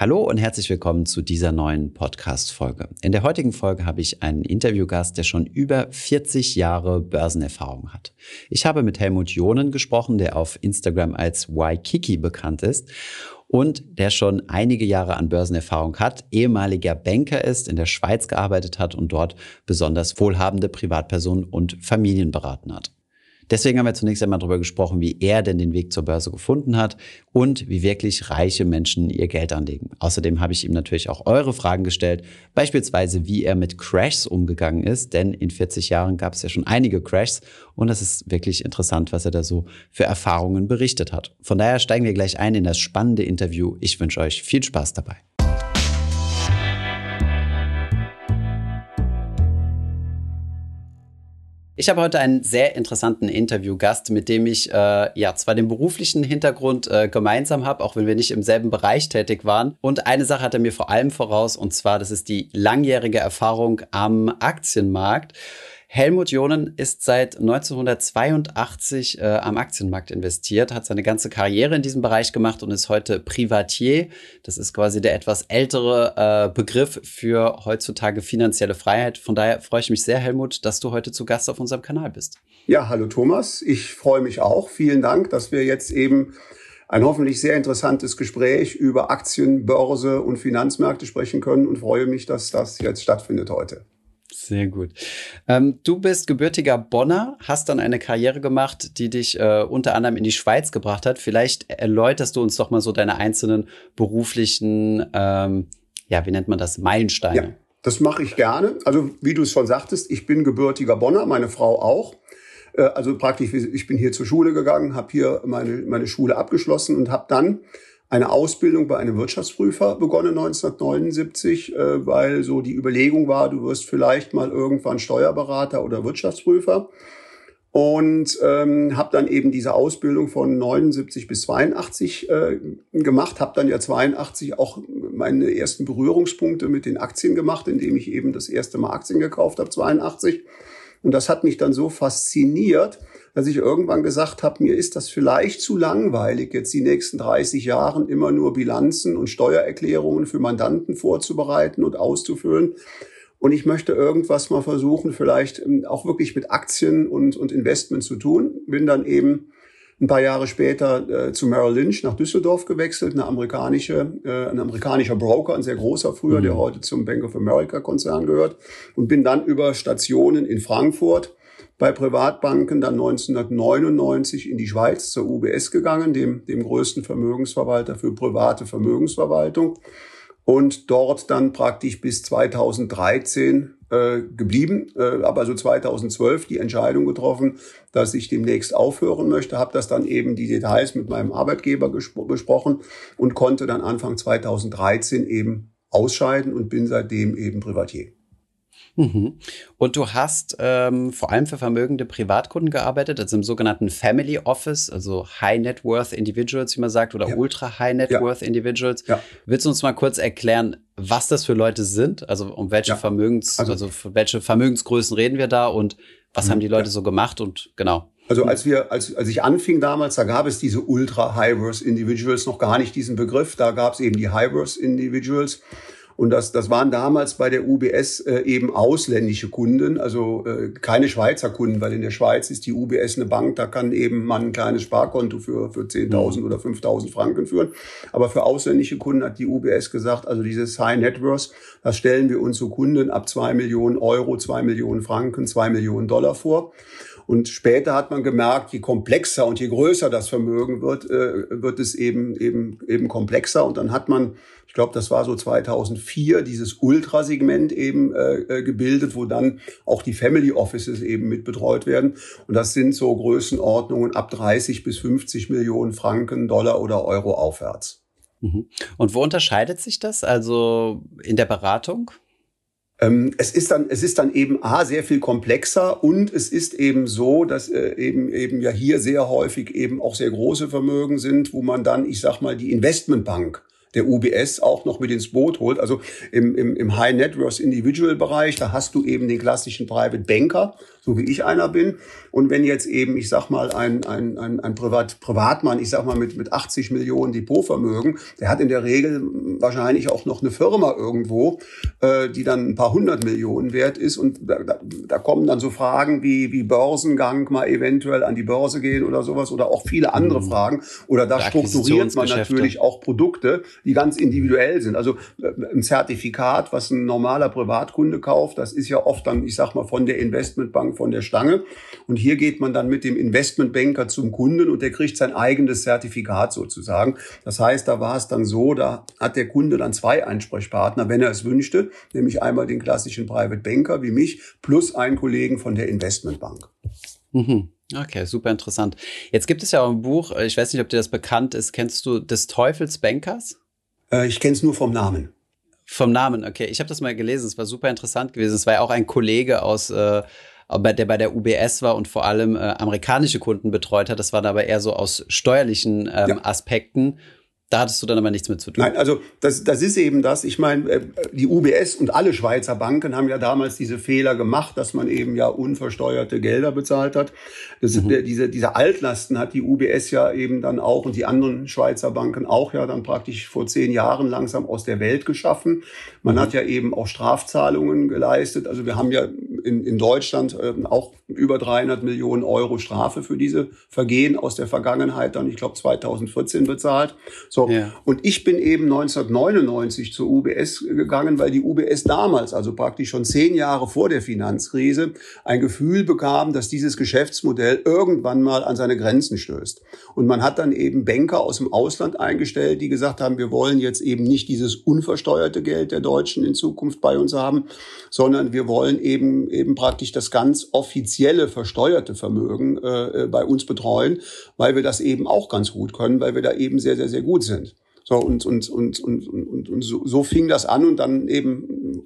Hallo und herzlich willkommen zu dieser neuen Podcast-Folge. In der heutigen Folge habe ich einen Interviewgast, der schon über 40 Jahre Börsenerfahrung hat. Ich habe mit Helmut Jonen gesprochen, der auf Instagram als Waikiki bekannt ist und der schon einige Jahre an Börsenerfahrung hat, ehemaliger Banker ist, in der Schweiz gearbeitet hat und dort besonders wohlhabende Privatpersonen und Familien beraten hat. Deswegen haben wir zunächst einmal darüber gesprochen, wie er denn den Weg zur Börse gefunden hat und wie wirklich reiche Menschen ihr Geld anlegen. Außerdem habe ich ihm natürlich auch eure Fragen gestellt, beispielsweise wie er mit Crashs umgegangen ist, denn in 40 Jahren gab es ja schon einige Crashs und es ist wirklich interessant, was er da so für Erfahrungen berichtet hat. Von daher steigen wir gleich ein in das spannende Interview. Ich wünsche euch viel Spaß dabei. Ich habe heute einen sehr interessanten Interviewgast, mit dem ich äh, ja zwar den beruflichen Hintergrund äh, gemeinsam habe, auch wenn wir nicht im selben Bereich tätig waren. Und eine Sache hat er mir vor allem voraus, und zwar, das ist die langjährige Erfahrung am Aktienmarkt. Helmut Jonen ist seit 1982 äh, am Aktienmarkt investiert, hat seine ganze Karriere in diesem Bereich gemacht und ist heute Privatier. Das ist quasi der etwas ältere äh, Begriff für heutzutage finanzielle Freiheit. Von daher freue ich mich sehr, Helmut, dass du heute zu Gast auf unserem Kanal bist. Ja, hallo Thomas. Ich freue mich auch. Vielen Dank, dass wir jetzt eben ein hoffentlich sehr interessantes Gespräch über Aktien, Börse und Finanzmärkte sprechen können und freue mich, dass das jetzt stattfindet heute. Sehr gut. Ähm, du bist gebürtiger Bonner, hast dann eine Karriere gemacht, die dich äh, unter anderem in die Schweiz gebracht hat. Vielleicht erläuterst du uns doch mal so deine einzelnen beruflichen, ähm, ja, wie nennt man das, Meilensteine. Ja, das mache ich gerne. Also wie du es schon sagtest, ich bin gebürtiger Bonner, meine Frau auch. Äh, also praktisch, ich bin hier zur Schule gegangen, habe hier meine, meine Schule abgeschlossen und habe dann eine Ausbildung bei einem Wirtschaftsprüfer begonnen 1979, äh, weil so die Überlegung war, du wirst vielleicht mal irgendwann Steuerberater oder Wirtschaftsprüfer. Und ähm, habe dann eben diese Ausbildung von 79 bis 82 äh, gemacht, habe dann ja 82 auch meine ersten Berührungspunkte mit den Aktien gemacht, indem ich eben das erste Mal Aktien gekauft habe, 82. Und das hat mich dann so fasziniert, dass ich irgendwann gesagt habe, mir ist das vielleicht zu langweilig, jetzt die nächsten 30 Jahren immer nur Bilanzen und Steuererklärungen für Mandanten vorzubereiten und auszufüllen. Und ich möchte irgendwas mal versuchen, vielleicht ähm, auch wirklich mit Aktien und, und Investment zu tun. Bin dann eben ein paar Jahre später äh, zu Merrill Lynch nach Düsseldorf gewechselt, eine amerikanische, äh, ein amerikanischer Broker, ein sehr großer früher, mhm. der heute zum Bank of America Konzern gehört und bin dann über Stationen in Frankfurt bei Privatbanken dann 1999 in die Schweiz zur UBS gegangen, dem, dem größten Vermögensverwalter für private Vermögensverwaltung und dort dann praktisch bis 2013 äh, geblieben, äh, aber so 2012 die Entscheidung getroffen, dass ich demnächst aufhören möchte, habe das dann eben die Details mit meinem Arbeitgeber besprochen und konnte dann Anfang 2013 eben ausscheiden und bin seitdem eben Privatier. Mhm. Und du hast ähm, vor allem für vermögende Privatkunden gearbeitet, also im sogenannten Family Office, also High Net Worth Individuals, wie man sagt, oder ja. Ultra High Net ja. Worth Individuals. Ja. Willst du uns mal kurz erklären, was das für Leute sind? Also um welche Vermögens, also, also für welche Vermögensgrößen reden wir da und was mhm. haben die Leute so gemacht und genau. Also als wir, als, als ich anfing damals, da gab es diese Ultra High Worth Individuals noch gar nicht diesen Begriff. Da gab es eben die High Worth Individuals. Und das, das waren damals bei der UBS äh, eben ausländische Kunden, also äh, keine Schweizer Kunden, weil in der Schweiz ist die UBS eine Bank, da kann eben man ein kleines Sparkonto für, für 10.000 mhm. oder 5.000 Franken führen. Aber für ausländische Kunden hat die UBS gesagt, also dieses High Net Worth, das stellen wir uns so Kunden ab zwei Millionen Euro, zwei Millionen Franken, zwei Millionen Dollar vor. Und später hat man gemerkt, je komplexer und je größer das Vermögen wird, äh, wird es eben, eben, eben komplexer. Und dann hat man, ich glaube, das war so 2004, dieses Ultrasegment eben äh, äh, gebildet, wo dann auch die Family Offices eben mit betreut werden. Und das sind so Größenordnungen ab 30 bis 50 Millionen Franken, Dollar oder Euro aufwärts. Mhm. Und wo unterscheidet sich das? Also in der Beratung? Ähm, es ist dann, es ist dann eben A, sehr viel komplexer und es ist eben so, dass äh, eben, eben ja hier sehr häufig eben auch sehr große Vermögen sind, wo man dann, ich sag mal, die Investmentbank der UBS auch noch mit ins Boot holt. Also im, im, im High Net Worth Individual Bereich, da hast du eben den klassischen Private Banker, so wie ich einer bin. Und wenn jetzt eben, ich sag mal, ein, ein, ein, ein Privat, Privatmann, ich sag mal mit, mit 80 Millionen Depotvermögen, der hat in der Regel wahrscheinlich auch noch eine Firma irgendwo, äh, die dann ein paar hundert Millionen wert ist. Und da, da, da kommen dann so Fragen wie, wie Börsengang, mal eventuell an die Börse gehen oder sowas oder auch viele andere mhm. Fragen. Oder da strukturiert man natürlich auch Produkte, die ganz individuell sind. Also äh, ein Zertifikat, was ein normaler Privatkunde kauft, das ist ja oft dann, ich sag mal, von der Investmentbank von der Stange. Und hier geht man dann mit dem Investmentbanker zum Kunden und der kriegt sein eigenes Zertifikat sozusagen. Das heißt, da war es dann so, da hat der Kunde dann zwei Ansprechpartner, wenn er es wünschte, nämlich einmal den klassischen Private Banker wie mich plus einen Kollegen von der Investmentbank. Mhm. Okay, super interessant. Jetzt gibt es ja auch ein Buch, ich weiß nicht, ob dir das bekannt ist. Kennst du des Teufels Bankers? Äh, ich kenne es nur vom Namen. Vom Namen, okay. Ich habe das mal gelesen, es war super interessant gewesen. Es war ja auch ein Kollege aus, äh, der bei der UBS war und vor allem äh, amerikanische Kunden betreut hat. Das war aber eher so aus steuerlichen ähm, ja. Aspekten. Da hattest du dann aber nichts mit zu tun. Nein, also das, das ist eben das. Ich meine, äh, die UBS und alle Schweizer Banken haben ja damals diese Fehler gemacht, dass man eben ja unversteuerte Gelder bezahlt hat. Das, mhm. diese, diese Altlasten hat die UBS ja eben dann auch und die anderen Schweizer Banken auch ja dann praktisch vor zehn Jahren langsam aus der Welt geschaffen. Man mhm. hat ja eben auch Strafzahlungen geleistet. Also wir haben ja in, in Deutschland äh, auch über 300 Millionen Euro Strafe für diese Vergehen aus der Vergangenheit dann, ich glaube 2014 bezahlt. So, so. Ja. Und ich bin eben 1999 zur UBS gegangen, weil die UBS damals, also praktisch schon zehn Jahre vor der Finanzkrise, ein Gefühl bekam, dass dieses Geschäftsmodell irgendwann mal an seine Grenzen stößt. Und man hat dann eben Banker aus dem Ausland eingestellt, die gesagt haben, wir wollen jetzt eben nicht dieses unversteuerte Geld der Deutschen in Zukunft bei uns haben, sondern wir wollen eben eben praktisch das ganz offizielle versteuerte Vermögen äh, bei uns betreuen, weil wir das eben auch ganz gut können, weil wir da eben sehr, sehr, sehr gut sind sind. So, und, und, und, und, und, und so, so fing das an und dann eben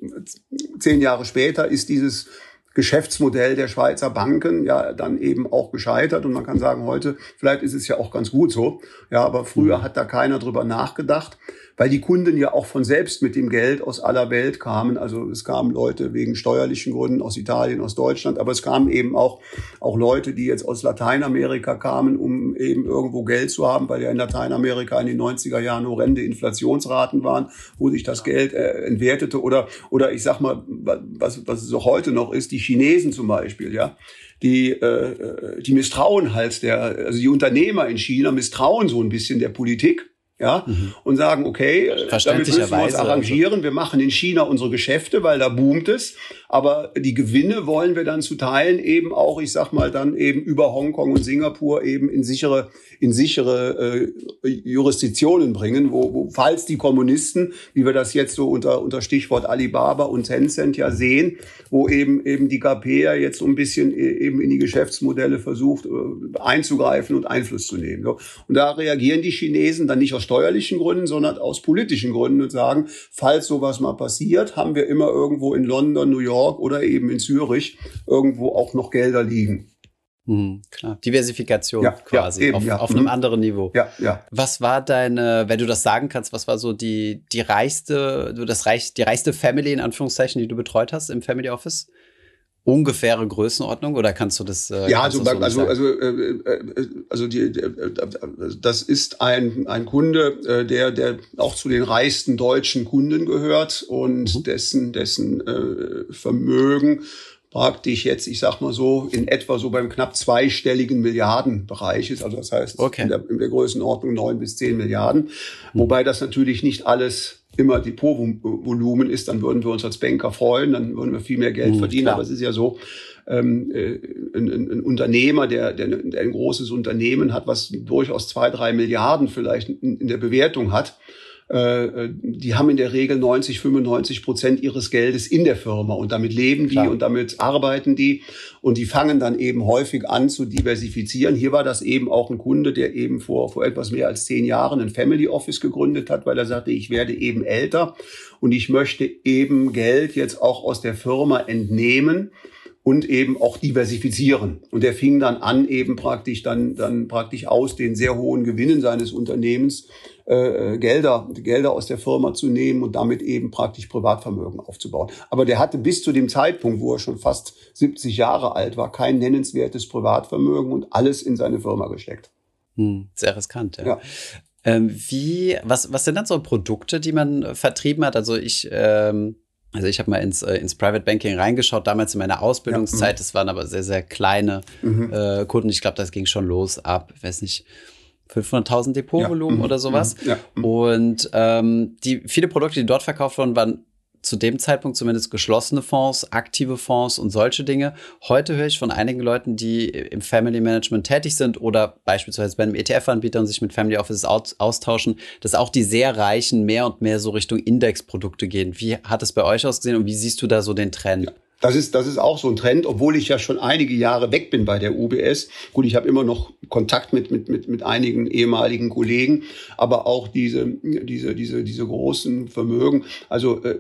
zehn Jahre später ist dieses Geschäftsmodell der Schweizer Banken ja dann eben auch gescheitert und man kann sagen, heute, vielleicht ist es ja auch ganz gut so, ja, aber früher mhm. hat da keiner drüber nachgedacht weil die Kunden ja auch von selbst mit dem Geld aus aller Welt kamen. Also es kamen Leute wegen steuerlichen Gründen aus Italien, aus Deutschland, aber es kamen eben auch, auch Leute, die jetzt aus Lateinamerika kamen, um eben irgendwo Geld zu haben, weil ja in Lateinamerika in den 90er Jahren horrende Inflationsraten waren, wo sich das Geld äh, entwertete. Oder, oder ich sag mal, was, was es auch heute noch ist, die Chinesen zum Beispiel, ja. Die, äh, die misstrauen halt der, also die Unternehmer in China misstrauen so ein bisschen der Politik ja, mhm. und sagen, okay, damit müssen wir uns arrangieren. Wir machen in China unsere Geschäfte, weil da boomt es. Aber die Gewinne wollen wir dann zu Teilen eben auch, ich sag mal, dann eben über Hongkong und Singapur eben in sichere, in sichere äh, Jurisdiktionen bringen, wo, wo, falls die Kommunisten, wie wir das jetzt so unter, unter Stichwort Alibaba und Tencent ja sehen, wo eben, eben die KP ja jetzt so ein bisschen e, eben in die Geschäftsmodelle versucht äh, einzugreifen und Einfluss zu nehmen. So. Und da reagieren die Chinesen dann nicht aus steuerlichen Gründen, sondern aus politischen Gründen und sagen, falls sowas mal passiert, haben wir immer irgendwo in London, New York, oder eben in Zürich irgendwo auch noch Gelder liegen. Hm, klar. Diversifikation ja, quasi ja, eben, auf, ja. auf, einem mhm. anderen Niveau. Ja, ja. Was war deine, wenn du das sagen kannst, was war so die, die reichste, das reich, die reichste Family in Anführungszeichen, die du betreut hast im Family Office? Ungefähre Größenordnung oder kannst du das? Äh, ja, also, das so also, also, äh, äh, also die, äh, das ist ein, ein Kunde, äh, der, der auch zu den reichsten deutschen Kunden gehört und mhm. dessen, dessen äh, Vermögen praktisch jetzt, ich sag mal so, in etwa so beim knapp zweistelligen Milliardenbereich ist. Also das heißt okay. in, der, in der Größenordnung neun bis zehn Milliarden. Mhm. Wobei das natürlich nicht alles immer Depotvolumen ist, dann würden wir uns als Banker freuen, dann würden wir viel mehr Geld mhm, verdienen. Klar. Aber es ist ja so, ähm, äh, ein, ein, Unternehmer, der, der, der ein großes Unternehmen hat, was durchaus zwei, drei Milliarden vielleicht in, in der Bewertung hat, die haben in der Regel 90, 95 Prozent ihres Geldes in der Firma und damit leben die Klar. und damit arbeiten die und die fangen dann eben häufig an zu diversifizieren. Hier war das eben auch ein Kunde, der eben vor, vor etwas mehr als zehn Jahren ein Family Office gegründet hat, weil er sagte, ich werde eben älter und ich möchte eben Geld jetzt auch aus der Firma entnehmen und eben auch diversifizieren. Und der fing dann an, eben praktisch dann, dann praktisch aus den sehr hohen Gewinnen seines Unternehmens äh, Gelder, Gelder aus der Firma zu nehmen und damit eben praktisch Privatvermögen aufzubauen. Aber der hatte bis zu dem Zeitpunkt, wo er schon fast 70 Jahre alt war, kein nennenswertes Privatvermögen und alles in seine Firma gesteckt. Hm, sehr riskant, ja. ja. Ähm, wie, was, was sind dann so Produkte, die man vertrieben hat? Also ich, ähm, also ich habe mal ins, äh, ins Private Banking reingeschaut, damals in meiner Ausbildungszeit. Ja, mhm. das waren aber sehr, sehr kleine mhm. äh, Kunden. Ich glaube, das ging schon los ab, weiß nicht, 500.000 Depotvolumen ja, oder sowas. Ja, und ähm, die viele Produkte, die dort verkauft wurden, waren zu dem Zeitpunkt zumindest geschlossene Fonds, aktive Fonds und solche Dinge. Heute höre ich von einigen Leuten, die im Family Management tätig sind oder beispielsweise bei einem ETF-Anbieter und sich mit Family Offices austauschen, dass auch die sehr Reichen mehr und mehr so Richtung Indexprodukte gehen. Wie hat es bei euch ausgesehen und wie siehst du da so den Trend? Ja. Das ist, das ist auch so ein Trend, obwohl ich ja schon einige Jahre weg bin bei der UBS. Gut, ich habe immer noch Kontakt mit, mit, mit, mit einigen ehemaligen Kollegen, aber auch diese, diese, diese, diese großen Vermögen, also äh,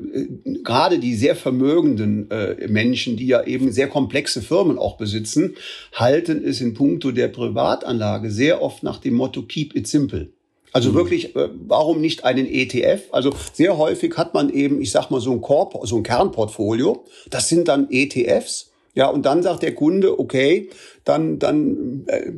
gerade die sehr vermögenden äh, Menschen, die ja eben sehr komplexe Firmen auch besitzen, halten es in puncto der Privatanlage sehr oft nach dem Motto Keep it simple. Also mhm. wirklich, äh, warum nicht einen ETF? Also sehr häufig hat man eben, ich sag mal, so ein, Korb, so ein Kernportfolio. Das sind dann ETFs. Ja, und dann sagt der Kunde, okay, dann, dann äh,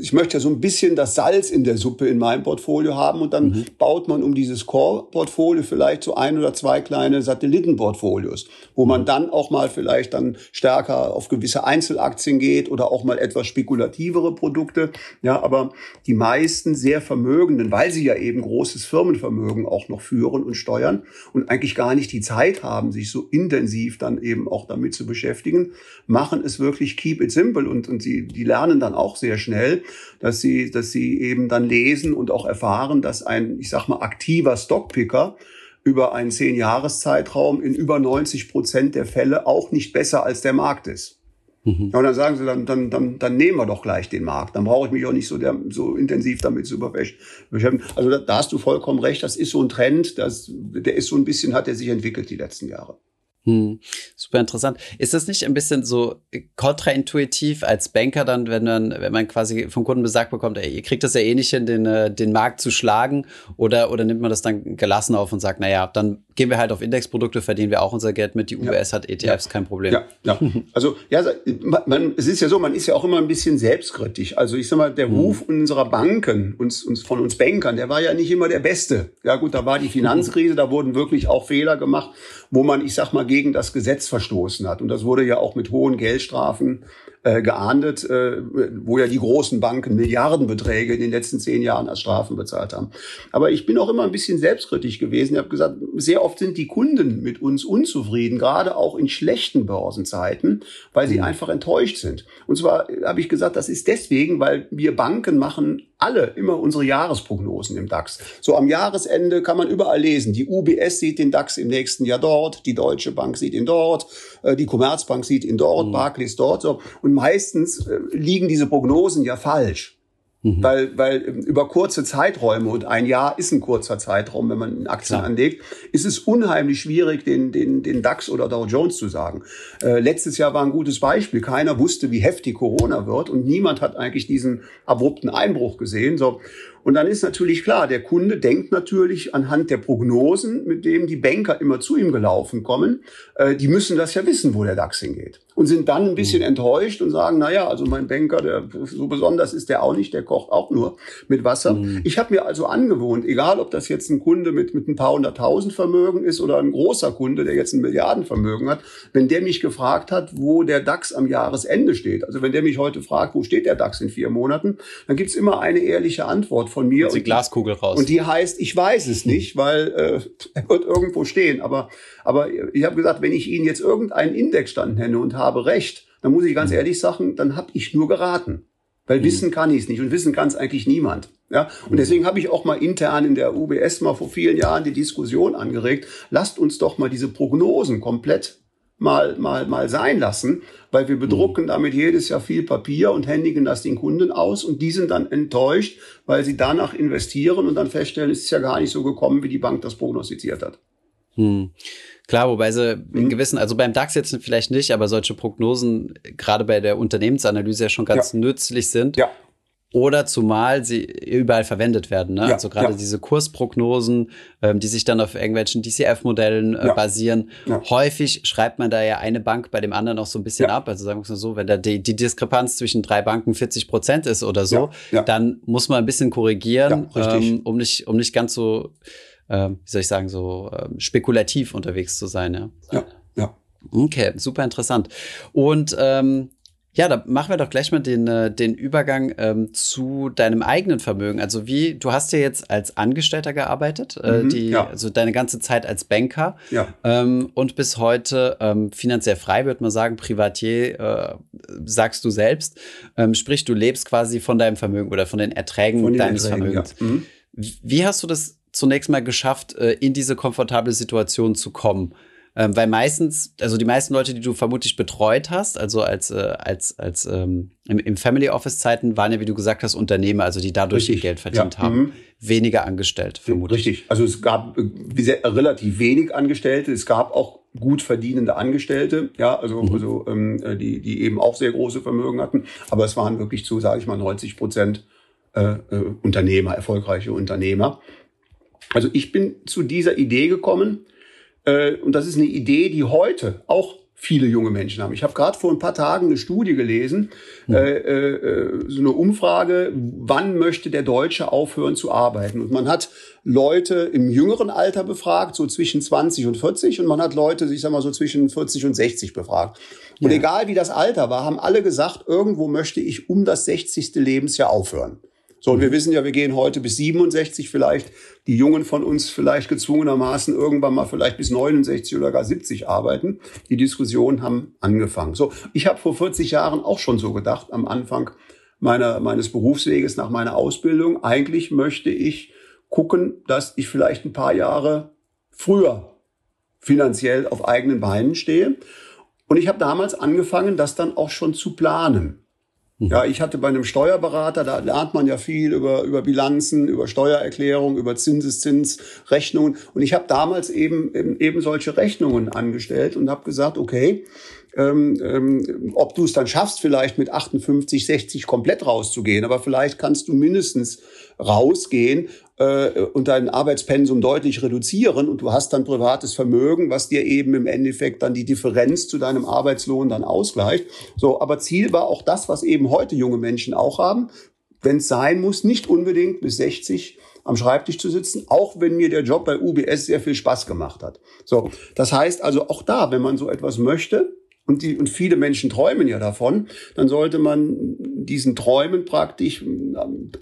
ich möchte ja so ein bisschen das Salz in der Suppe in meinem Portfolio haben und dann mhm. baut man um dieses Core-Portfolio vielleicht so ein oder zwei kleine Satellitenportfolios, wo man mhm. dann auch mal vielleicht dann stärker auf gewisse Einzelaktien geht oder auch mal etwas spekulativere Produkte. Ja, aber die meisten sehr Vermögenden, weil sie ja eben großes Firmenvermögen auch noch führen und steuern und eigentlich gar nicht die Zeit haben, sich so intensiv dann eben auch damit zu beschäftigen, machen es wirklich keep it simple und, und sie die, die lernen dann auch sehr schnell, dass sie, dass sie eben dann lesen und auch erfahren, dass ein, ich sag mal, aktiver Stockpicker über einen zehn Jahreszeitraum in über 90 Prozent der Fälle auch nicht besser als der Markt ist. Mhm. Ja, und dann sagen sie, dann, dann, dann, dann nehmen wir doch gleich den Markt. Dann brauche ich mich auch nicht so, der, so intensiv damit zu beschäftigen. Also da, da hast du vollkommen recht. Das ist so ein Trend, das, der ist so ein bisschen, hat er sich entwickelt die letzten Jahre. Hm, super interessant. Ist das nicht ein bisschen so kontraintuitiv als Banker dann, wenn man, wenn man quasi vom Kunden besagt bekommt, ey, ihr kriegt das ja eh nicht hin, den, äh, den Markt zu schlagen? Oder, oder nimmt man das dann gelassen auf und sagt, naja, dann gehen wir halt auf Indexprodukte, verdienen wir auch unser Geld mit. Die UBS ja. hat ETFs, ja. kein Problem. Ja, ja. Also, ja, man, es ist ja so, man ist ja auch immer ein bisschen selbstkritisch. Also, ich sag mal, der hm. Ruf unserer Banken, uns, uns, von uns Bankern, der war ja nicht immer der beste. Ja, gut, da war die Finanzkrise, da wurden wirklich auch Fehler gemacht, wo man, ich sag mal, gegen das Gesetz verstoßen hat. Und das wurde ja auch mit hohen Geldstrafen äh, geahndet, äh, wo ja die großen Banken Milliardenbeträge in den letzten zehn Jahren als Strafen bezahlt haben. Aber ich bin auch immer ein bisschen selbstkritisch gewesen. Ich habe gesagt, sehr oft sind die Kunden mit uns unzufrieden, gerade auch in schlechten Börsenzeiten, weil sie mhm. einfach enttäuscht sind. Und zwar habe ich gesagt, das ist deswegen, weil wir Banken machen alle immer unsere Jahresprognosen im DAX. So am Jahresende kann man überall lesen, die UBS sieht den DAX im nächsten Jahr dort, die Deutsche Bank sieht ihn dort, äh, die Commerzbank sieht ihn dort, mhm. Barclays dort. So. Und meistens äh, liegen diese Prognosen ja falsch. Mhm. Weil, weil über kurze Zeiträume, und ein Jahr ist ein kurzer Zeitraum, wenn man Aktien Klar. anlegt, ist es unheimlich schwierig, den, den, den DAX oder Dow Jones zu sagen. Äh, letztes Jahr war ein gutes Beispiel. Keiner wusste, wie heftig Corona wird und niemand hat eigentlich diesen abrupten Einbruch gesehen. So. Und dann ist natürlich klar, der Kunde denkt natürlich anhand der Prognosen, mit denen die Banker immer zu ihm gelaufen kommen, äh, die müssen das ja wissen, wo der DAX hingeht. Und sind dann ein bisschen mhm. enttäuscht und sagen, na ja, also mein Banker, der so besonders ist der auch nicht, der kocht auch nur mit Wasser. Mhm. Ich habe mir also angewohnt, egal ob das jetzt ein Kunde mit, mit ein paar hunderttausend Vermögen ist oder ein großer Kunde, der jetzt ein Milliardenvermögen hat, wenn der mich gefragt hat, wo der DAX am Jahresende steht, also wenn der mich heute fragt, wo steht der DAX in vier Monaten, dann gibt's immer eine ehrliche Antwort von mir. Und die Glaskugel raus. Und die heißt, ich weiß es nicht, weil äh, er wird irgendwo stehen. Aber, aber ich habe gesagt, wenn ich Ihnen jetzt irgendeinen Indexstand nenne und habe recht, dann muss ich ganz mhm. ehrlich sagen, dann habe ich nur geraten. Weil mhm. wissen kann ich es nicht und wissen kann es eigentlich niemand. Ja, und mhm. deswegen habe ich auch mal intern in der UBS mal vor vielen Jahren die Diskussion angeregt. Lasst uns doch mal diese Prognosen komplett mal, mal, mal sein lassen, weil wir bedrucken mhm. damit jedes Jahr viel Papier und händigen das den Kunden aus und die sind dann enttäuscht, weil sie danach investieren und dann feststellen, es ist ja gar nicht so gekommen, wie die Bank das prognostiziert hat. Hm. Klar, wobei sie in mhm. gewissen, also beim DAX jetzt vielleicht nicht, aber solche Prognosen gerade bei der Unternehmensanalyse ja schon ganz ja. nützlich sind. Ja. Oder zumal sie überall verwendet werden. Ne? Ja, also gerade ja. diese Kursprognosen, ähm, die sich dann auf irgendwelchen DCF-Modellen äh, ja. basieren. Häufig schreibt man da ja eine Bank bei dem anderen auch so ein bisschen ab. Also sagen wir mal so, wenn da die, die Diskrepanz zwischen drei Banken 40 Prozent ist oder so, dann muss man ein bisschen korrigieren, ähm, um, nicht, um nicht ganz so, äh, wie soll ich sagen, so äh, spekulativ unterwegs zu sein. Ja, ja. ja. Okay, super interessant. Und ähm, ja, da machen wir doch gleich mal den, äh, den Übergang ähm, zu deinem eigenen Vermögen. Also wie, du hast ja jetzt als Angestellter gearbeitet, äh, mhm, die, ja. also deine ganze Zeit als Banker ja. ähm, und bis heute ähm, finanziell frei, würde man sagen, Privatier, äh, sagst du selbst. Ähm, sprich, du lebst quasi von deinem Vermögen oder von den Erträgen von den deines Erträgen, Vermögens. Ja. Mhm. Wie hast du das zunächst mal geschafft, äh, in diese komfortable Situation zu kommen? Ähm, weil meistens, also die meisten Leute, die du vermutlich betreut hast, also als, äh, als, als ähm, im, im Family Office Zeiten, waren ja, wie du gesagt hast, Unternehmer, also die dadurch Richtig. ihr Geld verdient ja. haben. Mhm. Weniger angestellt, vermutlich. Richtig. Also es gab äh, relativ wenig Angestellte. Es gab auch gut verdienende Angestellte, ja, also, mhm. also ähm, äh, die, die eben auch sehr große Vermögen hatten. Aber es waren wirklich zu, sage ich mal, 90 Prozent äh, äh, Unternehmer, erfolgreiche Unternehmer. Also ich bin zu dieser Idee gekommen, äh, und das ist eine Idee, die heute auch viele junge Menschen haben. Ich habe gerade vor ein paar Tagen eine Studie gelesen, mhm. äh, äh, so eine Umfrage, wann möchte der Deutsche aufhören zu arbeiten? Und man hat Leute im jüngeren Alter befragt, so zwischen 20 und 40, und man hat Leute, ich sag mal so zwischen 40 und 60 befragt. Und ja. egal wie das Alter war, haben alle gesagt, irgendwo möchte ich um das 60. Lebensjahr aufhören. So, und wir wissen ja, wir gehen heute bis 67 vielleicht, die Jungen von uns vielleicht gezwungenermaßen irgendwann mal vielleicht bis 69 oder gar 70 arbeiten. Die Diskussionen haben angefangen. So, ich habe vor 40 Jahren auch schon so gedacht am Anfang meiner, meines Berufsweges nach meiner Ausbildung. Eigentlich möchte ich gucken, dass ich vielleicht ein paar Jahre früher finanziell auf eigenen Beinen stehe. Und ich habe damals angefangen, das dann auch schon zu planen. Ja, ich hatte bei einem Steuerberater, da lernt man ja viel über, über Bilanzen, über Steuererklärung, über Zinseszinsrechnungen. Und ich habe damals eben, eben solche Rechnungen angestellt und habe gesagt, okay, ähm, ähm, ob du es dann schaffst, vielleicht mit 58, 60 komplett rauszugehen, aber vielleicht kannst du mindestens rausgehen und dein Arbeitspensum deutlich reduzieren und du hast dann privates Vermögen, was dir eben im Endeffekt dann die Differenz zu deinem Arbeitslohn dann ausgleicht. So, aber Ziel war auch das, was eben heute junge Menschen auch haben, wenn es sein muss, nicht unbedingt bis 60 am Schreibtisch zu sitzen, auch wenn mir der Job bei UBS sehr viel Spaß gemacht hat. So, das heißt also auch da, wenn man so etwas möchte, und, die, und viele Menschen träumen ja davon, dann sollte man diesen Träumen praktisch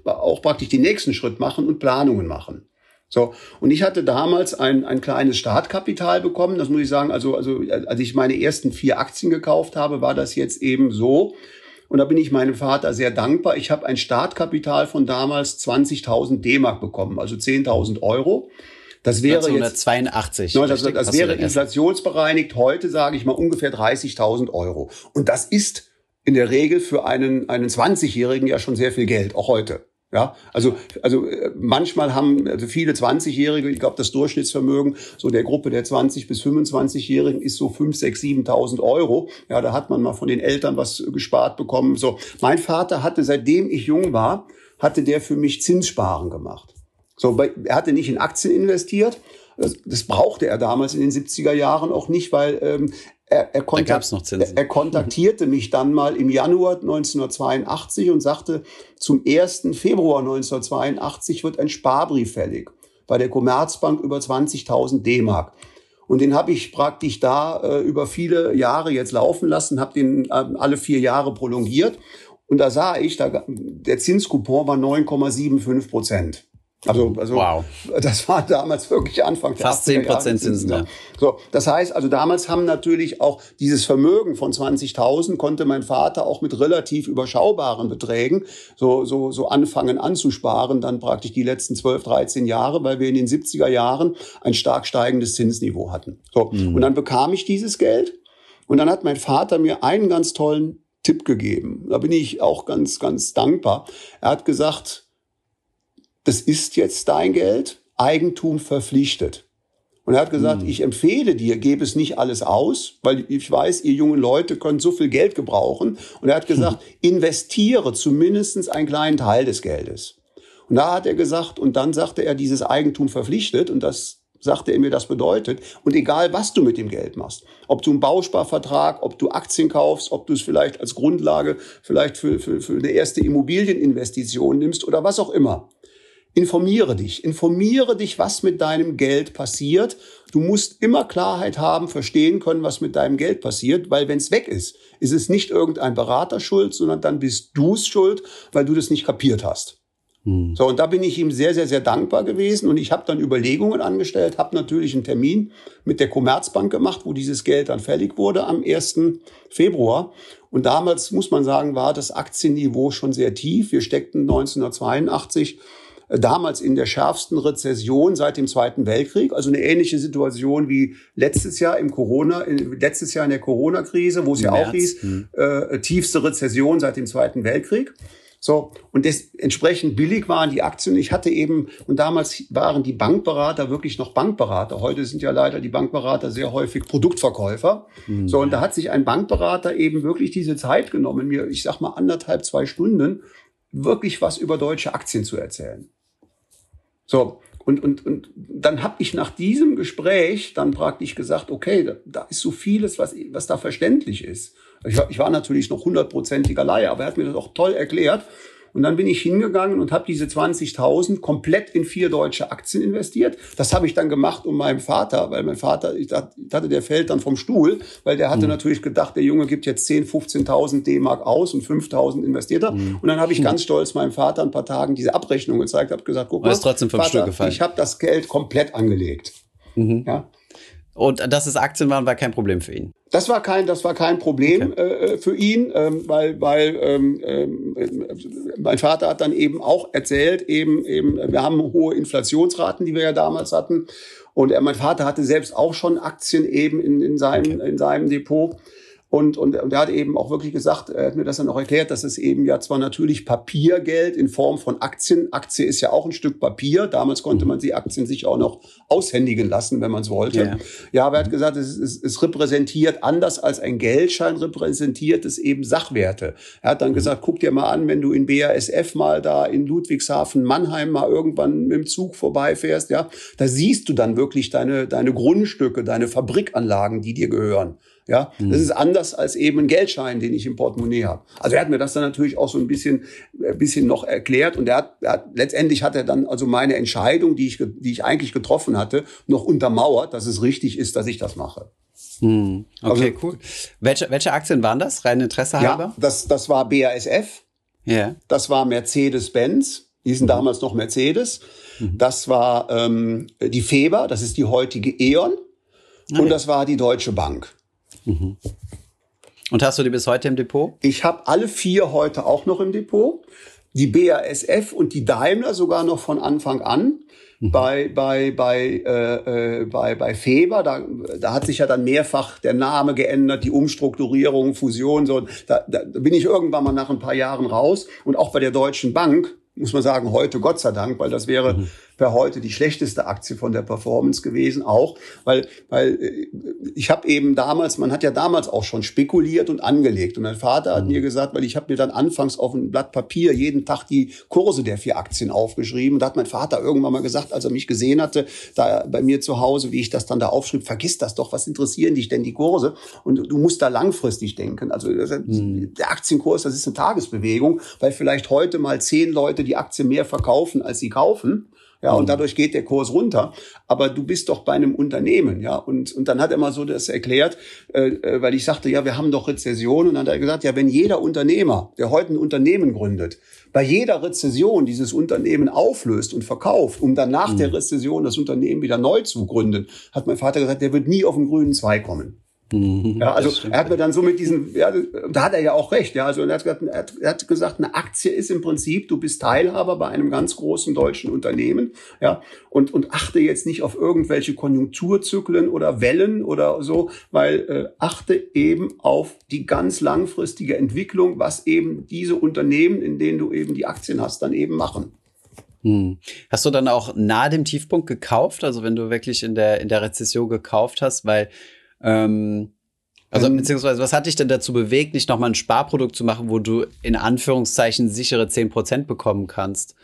auch praktisch den nächsten Schritt machen und Planungen machen. So, und ich hatte damals ein, ein kleines Startkapital bekommen, das muss ich sagen, also, also als ich meine ersten vier Aktien gekauft habe, war das jetzt eben so, und da bin ich meinem Vater sehr dankbar. Ich habe ein Startkapital von damals 20.000 D-Mark bekommen, also 10.000 Euro. Das wäre 1982. Jetzt, das, das wäre inflationsbereinigt heute, sage ich mal, ungefähr 30.000 Euro. Und das ist in der Regel für einen, einen 20-Jährigen ja schon sehr viel Geld, auch heute. Ja, also, also äh, manchmal haben also viele 20-Jährige, ich glaube, das Durchschnittsvermögen so der Gruppe der 20 bis 25-Jährigen ist so 5, 6, 7.000 Euro. Ja, da hat man mal von den Eltern was gespart bekommen. So, mein Vater hatte, seitdem ich jung war, hatte der für mich Zinssparen gemacht. So, er hatte nicht in Aktien investiert. Das, das brauchte er damals in den 70er Jahren auch nicht, weil ähm, er, er, kontakt, er, er kontaktierte mich dann mal im Januar 1982 und sagte, zum 1. Februar 1982 wird ein Sparbrief fällig bei der Commerzbank über 20.000 D-Mark. Und den habe ich praktisch da äh, über viele Jahre jetzt laufen lassen, habe den äh, alle vier Jahre prolongiert. Und da sah ich, da, der Zinskupon war 9,75 Prozent. Also, also wow. das war damals wirklich Anfang der Fast 10 Prozent Zinsen. Ja. So, das heißt, also damals haben natürlich auch dieses Vermögen von 20.000 konnte mein Vater auch mit relativ überschaubaren Beträgen so, so, so anfangen anzusparen, dann praktisch die letzten 12, 13 Jahre, weil wir in den 70er Jahren ein stark steigendes Zinsniveau hatten. So, mhm. und dann bekam ich dieses Geld und dann hat mein Vater mir einen ganz tollen Tipp gegeben. Da bin ich auch ganz, ganz dankbar. Er hat gesagt, das ist jetzt dein Geld, Eigentum verpflichtet. Und er hat gesagt, mhm. ich empfehle dir, gebe es nicht alles aus, weil ich weiß, ihr jungen Leute können so viel Geld gebrauchen. Und er hat gesagt, mhm. investiere zumindest einen kleinen Teil des Geldes. Und da hat er gesagt, und dann sagte er, dieses Eigentum verpflichtet, und das sagte er mir, das bedeutet. Und egal, was du mit dem Geld machst, ob du einen Bausparvertrag, ob du Aktien kaufst, ob du es vielleicht als Grundlage vielleicht für, für, für eine erste Immobilieninvestition nimmst oder was auch immer. Informiere dich. Informiere dich, was mit deinem Geld passiert. Du musst immer Klarheit haben, verstehen können, was mit deinem Geld passiert, weil wenn es weg ist, ist es nicht irgendein Berater schuld, sondern dann bist du es schuld, weil du das nicht kapiert hast. Hm. So, und da bin ich ihm sehr, sehr, sehr dankbar gewesen. Und ich habe dann Überlegungen angestellt, habe natürlich einen Termin mit der Commerzbank gemacht, wo dieses Geld dann fällig wurde am 1. Februar. Und damals, muss man sagen, war das Aktienniveau schon sehr tief. Wir steckten 1982 damals in der schärfsten Rezession seit dem Zweiten Weltkrieg, also eine ähnliche Situation wie letztes Jahr im Corona, letztes Jahr in der Corona-Krise, wo es ja auch hieß, hm. äh, tiefste Rezession seit dem Zweiten Weltkrieg. So, und das, entsprechend billig waren die Aktien. Ich hatte eben, und damals waren die Bankberater wirklich noch Bankberater. Heute sind ja leider die Bankberater sehr häufig Produktverkäufer. Mhm. So, und da hat sich ein Bankberater eben wirklich diese Zeit genommen, mir, ich sag mal, anderthalb, zwei Stunden, wirklich was über deutsche Aktien zu erzählen. So, und, und, und dann habe ich nach diesem Gespräch dann praktisch gesagt, okay, da, da ist so vieles, was, was da verständlich ist. Ich, ich war natürlich noch hundertprozentiger Laie, aber er hat mir das auch toll erklärt. Und dann bin ich hingegangen und habe diese 20.000 komplett in vier deutsche Aktien investiert. Das habe ich dann gemacht um meinem Vater, weil mein Vater, ich dachte, der fällt dann vom Stuhl, weil der hatte mhm. natürlich gedacht, der Junge gibt jetzt 10, 15.000 D-Mark aus und 5.000 investiert er. Mhm. Und dann habe ich ganz stolz meinem Vater ein paar Tagen diese Abrechnung gezeigt, habe gesagt, guck mal, trotzdem vom Vater, Stuhl gefallen. ich habe das Geld komplett angelegt. Mhm. Ja. Und dass es Aktien waren, war kein Problem für ihn. Das war kein, das war kein Problem okay. äh, für ihn, ähm, weil, weil ähm, ähm, mein Vater hat dann eben auch erzählt, eben, eben, wir haben hohe Inflationsraten, die wir ja damals hatten. Und er, mein Vater hatte selbst auch schon Aktien eben in, in, seinem, okay. in seinem Depot. Und, und, und er hat eben auch wirklich gesagt, er hat mir das dann auch erklärt, dass es eben ja zwar natürlich Papiergeld in Form von Aktien, Aktie ist ja auch ein Stück Papier, damals konnte man die Aktien sich auch noch aushändigen lassen, wenn man es wollte. Ja. ja, aber er hat gesagt, es, es, es repräsentiert anders als ein Geldschein, repräsentiert es eben Sachwerte. Er hat dann mhm. gesagt, guck dir mal an, wenn du in BASF mal da in Ludwigshafen, Mannheim mal irgendwann mit dem Zug vorbeifährst, ja, da siehst du dann wirklich deine, deine Grundstücke, deine Fabrikanlagen, die dir gehören. Ja, mhm. das ist anders als eben ein Geldschein, den ich im Portemonnaie habe. Also er hat mir das dann natürlich auch so ein bisschen, ein äh, bisschen noch erklärt und er hat, er hat letztendlich hat er dann also meine Entscheidung, die ich, die ich eigentlich getroffen hatte, noch untermauert, dass es richtig ist, dass ich das mache. Mhm. Okay, also, cool. Welche, welche Aktien waren das? Rein Interesse halber? Ja, das, das war BASF. Ja. Yeah. Das war Mercedes-Benz. Die sind mhm. damals noch Mercedes. Mhm. Das war ähm, die Feber, das ist die heutige E.ON. Und das war die Deutsche Bank. Mhm. Und hast du die bis heute im Depot? Ich habe alle vier heute auch noch im Depot. Die BASF und die Daimler sogar noch von Anfang an. Mhm. Bei, bei, bei, äh, äh, bei, bei Feber, da, da hat sich ja dann mehrfach der Name geändert, die Umstrukturierung, Fusion, so. Da, da bin ich irgendwann mal nach ein paar Jahren raus. Und auch bei der Deutschen Bank, muss man sagen, heute Gott sei Dank, weil das wäre mhm wäre heute die schlechteste Aktie von der Performance gewesen, auch weil, weil äh, ich habe eben damals, man hat ja damals auch schon spekuliert und angelegt. Und mein Vater hat mhm. mir gesagt, weil ich habe mir dann anfangs auf ein Blatt Papier jeden Tag die Kurse der vier Aktien aufgeschrieben. Und da hat mein Vater irgendwann mal gesagt, als er mich gesehen hatte, da bei mir zu Hause, wie ich das dann da aufschrieb, vergiss das doch, was interessieren dich denn die Kurse? Und du musst da langfristig denken. Also mhm. der Aktienkurs, das ist eine Tagesbewegung, weil vielleicht heute mal zehn Leute die Aktie mehr verkaufen, als sie kaufen. Ja, und mhm. dadurch geht der Kurs runter. Aber du bist doch bei einem Unternehmen, ja. Und, und dann hat er mal so das erklärt, äh, äh, weil ich sagte, ja, wir haben doch Rezession. Und dann hat er gesagt, ja, wenn jeder Unternehmer, der heute ein Unternehmen gründet, bei jeder Rezession dieses Unternehmen auflöst und verkauft, um dann nach mhm. der Rezession das Unternehmen wieder neu zu gründen, hat mein Vater gesagt, der wird nie auf den grünen Zweig kommen. Mhm, ja, also er hat mir dann so mit diesen, ja, da hat er ja auch recht, ja, also er hat, gesagt, er, hat, er hat gesagt, eine Aktie ist im Prinzip, du bist Teilhaber bei einem ganz großen deutschen Unternehmen, ja, und, und achte jetzt nicht auf irgendwelche Konjunkturzyklen oder Wellen oder so, weil äh, achte eben auf die ganz langfristige Entwicklung, was eben diese Unternehmen, in denen du eben die Aktien hast, dann eben machen. Hm. Hast du dann auch nahe dem Tiefpunkt gekauft? Also wenn du wirklich in der, in der Rezession gekauft hast, weil ähm, also beziehungsweise was hat dich denn dazu bewegt, nicht nochmal ein Sparprodukt zu machen, wo du in Anführungszeichen sichere 10% bekommen kannst?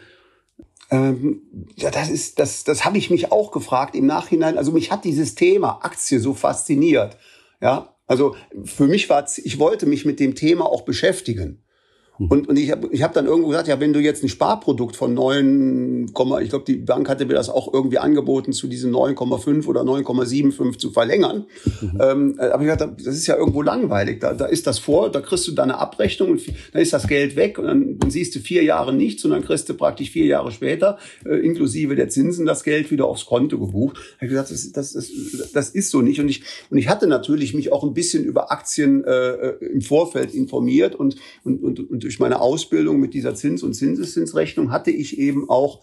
Ähm, ja, das ist, das, das habe ich mich auch gefragt im Nachhinein. Also mich hat dieses Thema Aktie so fasziniert. Ja, also für mich war, ich wollte mich mit dem Thema auch beschäftigen. Mhm. Und, und ich habe ich hab dann irgendwo gesagt, ja, wenn du jetzt ein Sparprodukt von 9, ich glaube, die Bank hatte mir das auch irgendwie angeboten, zu diesem 9,5 oder 9,75 zu verlängern. Mhm. Ähm, aber ich dachte, das ist ja irgendwo langweilig. Da, da ist das vor, da kriegst du deine Abrechnung und dann ist das Geld weg und dann, dann siehst du vier Jahre nichts und dann kriegst du praktisch vier Jahre später, äh, inklusive der Zinsen, das Geld wieder aufs Konto gebucht. Ich habe gesagt, das, das, das, das ist so nicht. Und ich, und ich hatte natürlich mich auch ein bisschen über Aktien äh, äh im Vorfeld informiert und, und, und, und durch meine Ausbildung mit dieser Zins- und Zinseszinsrechnung hatte ich eben auch,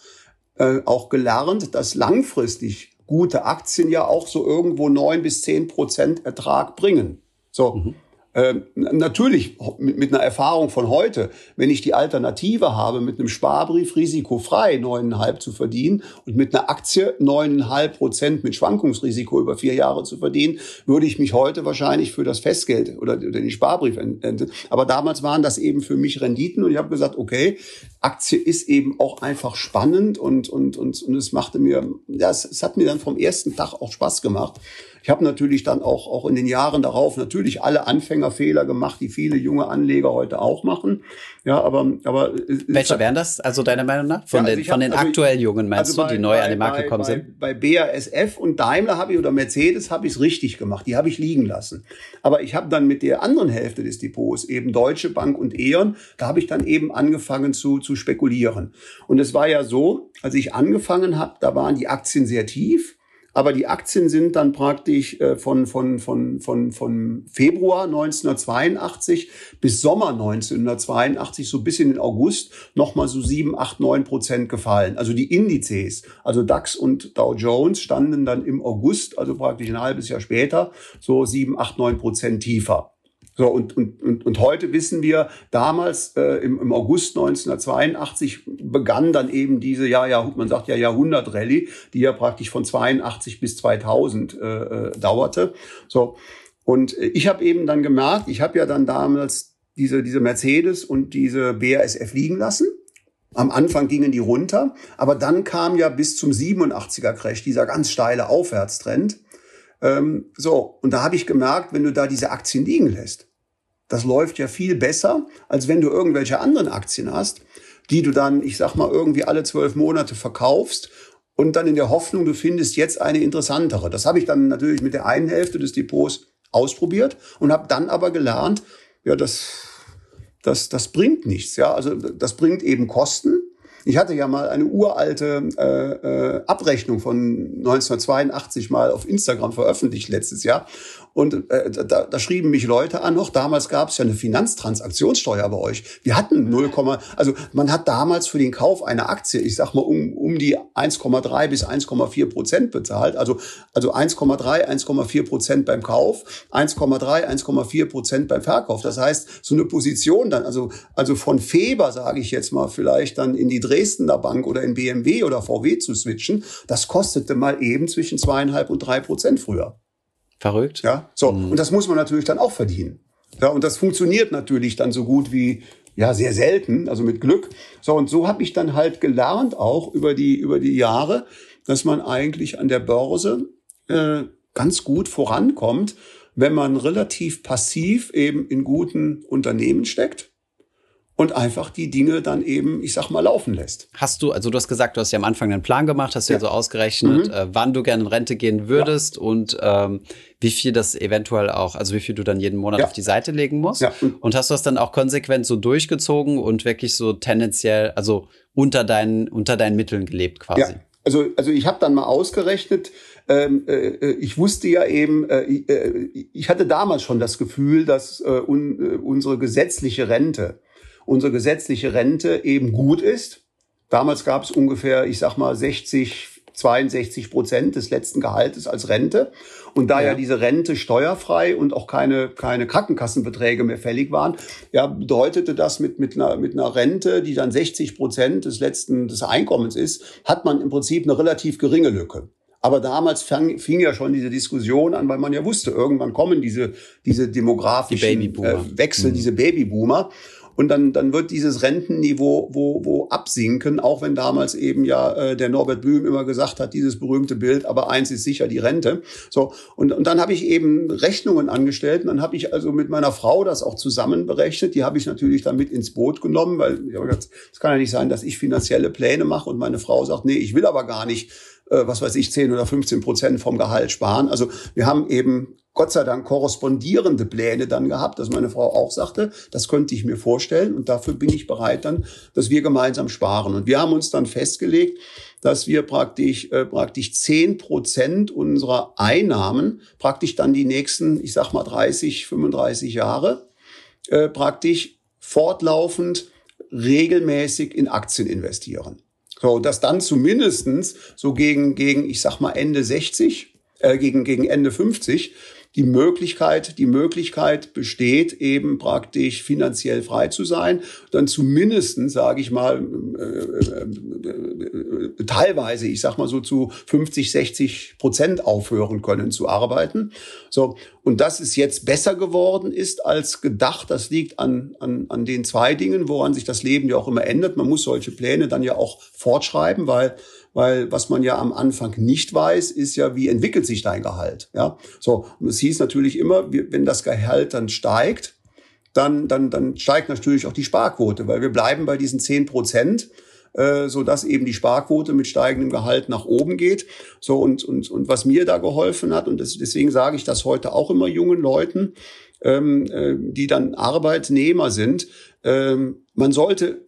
äh, auch gelernt, dass langfristig gute Aktien ja auch so irgendwo neun bis zehn Prozent Ertrag bringen. So. Mhm. Ähm, natürlich mit, mit, einer Erfahrung von heute, wenn ich die Alternative habe, mit einem Sparbrief risikofrei neuneinhalb zu verdienen und mit einer Aktie neuneinhalb Prozent mit Schwankungsrisiko über vier Jahre zu verdienen, würde ich mich heute wahrscheinlich für das Festgeld oder, oder den Sparbrief enden. Aber damals waren das eben für mich Renditen und ich habe gesagt, okay, Aktie ist eben auch einfach spannend und, und, und, und es machte mir, ja, es, es hat mir dann vom ersten Tag auch Spaß gemacht. Ich habe natürlich dann auch, auch in den Jahren darauf natürlich alle Anfängerfehler gemacht, die viele junge Anleger heute auch machen. Ja, aber, aber welche wären das? Also deiner Meinung nach von ja, also den von hab, den also aktuell Jungen meinst also bei, du, die neu bei, an den Markt gekommen bei, sind? Bei BASF und Daimler habe ich oder Mercedes habe ich es richtig gemacht. Die habe ich liegen lassen. Aber ich habe dann mit der anderen Hälfte des Depots eben Deutsche Bank und E.ON, da habe ich dann eben angefangen zu zu spekulieren. Und es war ja so, als ich angefangen habe, da waren die Aktien sehr tief. Aber die Aktien sind dann praktisch äh, von, von, von, von, von Februar 1982 bis Sommer 1982, so bis in den August, nochmal so sieben, acht, neun Prozent gefallen. Also die Indizes, also DAX und Dow Jones standen dann im August, also praktisch ein halbes Jahr später, so sieben, acht, neun Prozent tiefer. So, und, und, und, und heute wissen wir, damals äh, im, im August 1982 begann dann eben diese, ja, ja, man sagt ja Jahrhundertrallye, die ja praktisch von 82 bis 2000 äh, äh, dauerte. So, und ich habe eben dann gemerkt, ich habe ja dann damals diese, diese Mercedes und diese BASF liegen lassen. Am Anfang gingen die runter, aber dann kam ja bis zum 87er Crash dieser ganz steile Aufwärtstrend. Ähm, so, und da habe ich gemerkt, wenn du da diese Aktien liegen lässt, das läuft ja viel besser, als wenn du irgendwelche anderen Aktien hast, die du dann, ich sag mal, irgendwie alle zwölf Monate verkaufst und dann in der Hoffnung, du findest jetzt eine interessantere. Das habe ich dann natürlich mit der einen Hälfte des Depots ausprobiert und habe dann aber gelernt, ja, das, das, das bringt nichts. Ja, also das bringt eben Kosten. Ich hatte ja mal eine uralte äh, äh, Abrechnung von 1982 mal auf Instagram veröffentlicht letztes Jahr. Und äh, da, da schrieben mich Leute an, noch damals gab es ja eine Finanztransaktionssteuer bei euch. Wir hatten 0, also man hat damals für den Kauf einer Aktie, ich sag mal, um, um die 1,3 bis 1,4 Prozent bezahlt. Also, also 1,3, 1,4 Prozent beim Kauf, 1,3, 1,4 Prozent beim Verkauf. Das heißt, so eine Position dann, also, also von Feber, sage ich jetzt mal, vielleicht dann in die Dresdner Bank oder in BMW oder VW zu switchen, das kostete mal eben zwischen zweieinhalb und drei Prozent früher. Verrückt. Ja, so. Mhm. Und das muss man natürlich dann auch verdienen. Ja, und das funktioniert natürlich dann so gut wie, ja, sehr selten, also mit Glück. So, und so habe ich dann halt gelernt, auch über die, über die Jahre, dass man eigentlich an der Börse äh, ganz gut vorankommt, wenn man relativ passiv eben in guten Unternehmen steckt und einfach die Dinge dann eben, ich sag mal, laufen lässt. Hast du, also du hast gesagt, du hast ja am Anfang einen Plan gemacht, hast ja, ja so ausgerechnet, mhm. äh, wann du gerne in Rente gehen würdest ja. und ähm, wie viel das eventuell auch, also wie viel du dann jeden Monat ja. auf die Seite legen musst. Ja. Und hast du das dann auch konsequent so durchgezogen und wirklich so tendenziell, also unter deinen, unter deinen Mitteln gelebt quasi? Ja. Also, also ich habe dann mal ausgerechnet, ähm, äh, ich wusste ja eben, äh, äh, ich hatte damals schon das Gefühl, dass äh, un, äh, unsere gesetzliche Rente, unsere gesetzliche Rente eben gut ist. Damals gab es ungefähr, ich sag mal, 60 62 Prozent des letzten Gehaltes als Rente. Und da ja. ja. diese Rente steuerfrei und auch keine, keine Krankenkassenbeträge mehr fällig waren, ja, bedeutete das mit, mit, einer, mit einer Rente, die dann 60 Prozent des letzten des Einkommens ist, hat man im Prinzip eine relativ geringe Lücke. Aber damals fang, fing ja schon diese Diskussion an, weil man ja wusste, irgendwann kommen diese, diese demografischen die äh, Wechsel, mhm. diese Babyboomer. Und dann, dann wird dieses Rentenniveau wo, wo absinken, auch wenn damals eben ja äh, der Norbert Blüm immer gesagt hat, dieses berühmte Bild, aber eins ist sicher die Rente. So, und, und dann habe ich eben Rechnungen angestellt und dann habe ich also mit meiner Frau das auch zusammenberechnet. Die habe ich natürlich dann mit ins Boot genommen, weil es kann ja nicht sein, dass ich finanzielle Pläne mache und meine Frau sagt, nee, ich will aber gar nicht äh, was weiß ich, 10 oder 15 Prozent vom Gehalt sparen. Also wir haben eben Gott sei Dank korrespondierende Pläne dann gehabt, dass meine Frau auch sagte, das könnte ich mir vorstellen und dafür bin ich bereit dann, dass wir gemeinsam sparen. Und wir haben uns dann festgelegt, dass wir praktisch, äh, praktisch 10 Prozent unserer Einnahmen praktisch dann die nächsten, ich sag mal 30, 35 Jahre äh, praktisch fortlaufend regelmäßig in Aktien investieren. So, dass dann zumindestens so gegen, gegen, ich sag mal, Ende 60, äh, gegen, gegen Ende 50 die Möglichkeit, die Möglichkeit besteht, eben praktisch finanziell frei zu sein, dann zumindest, sage ich mal, äh, äh, äh, teilweise, ich sag mal so zu 50, 60 Prozent aufhören können zu arbeiten. So und dass es jetzt besser geworden ist als gedacht, das liegt an, an, an den zwei Dingen, woran sich das Leben ja auch immer ändert. Man muss solche Pläne dann ja auch fortschreiben, weil weil was man ja am Anfang nicht weiß, ist ja, wie entwickelt sich dein Gehalt. Ja, so und es hieß natürlich immer, wenn das Gehalt dann steigt, dann dann dann steigt natürlich auch die Sparquote, weil wir bleiben bei diesen zehn Prozent äh, so dass eben die Sparquote mit steigendem Gehalt nach oben geht. So und und und was mir da geholfen hat und das, deswegen sage ich das heute auch immer jungen Leuten, ähm, äh, die dann Arbeitnehmer sind, ähm, man sollte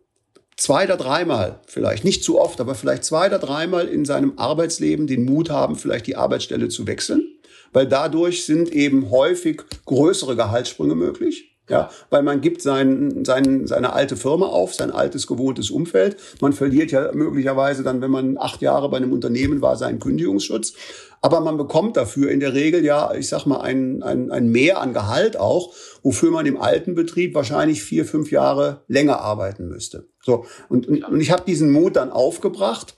zwei oder dreimal, vielleicht nicht zu oft, aber vielleicht zwei oder dreimal in seinem Arbeitsleben den Mut haben, vielleicht die Arbeitsstelle zu wechseln, weil dadurch sind eben häufig größere Gehaltssprünge möglich. Ja, weil man gibt sein, sein, seine alte Firma auf, sein altes gewohntes Umfeld. Man verliert ja möglicherweise dann, wenn man acht Jahre bei einem Unternehmen war, seinen Kündigungsschutz. Aber man bekommt dafür in der Regel ja, ich sag mal, ein, ein, ein Mehr an Gehalt auch, wofür man im alten Betrieb wahrscheinlich vier, fünf Jahre länger arbeiten müsste. So, und, und, ich habe diesen Mut dann aufgebracht.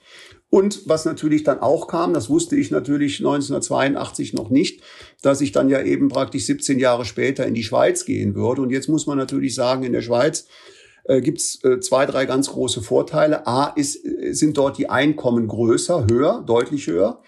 Und was natürlich dann auch kam, das wusste ich natürlich 1982 noch nicht, dass ich dann ja eben praktisch 17 Jahre später in die Schweiz gehen würde. Und jetzt muss man natürlich sagen, in der Schweiz äh, gibt es äh, zwei, drei ganz große Vorteile. A ist, äh, sind dort die Einkommen größer, höher, deutlich höher.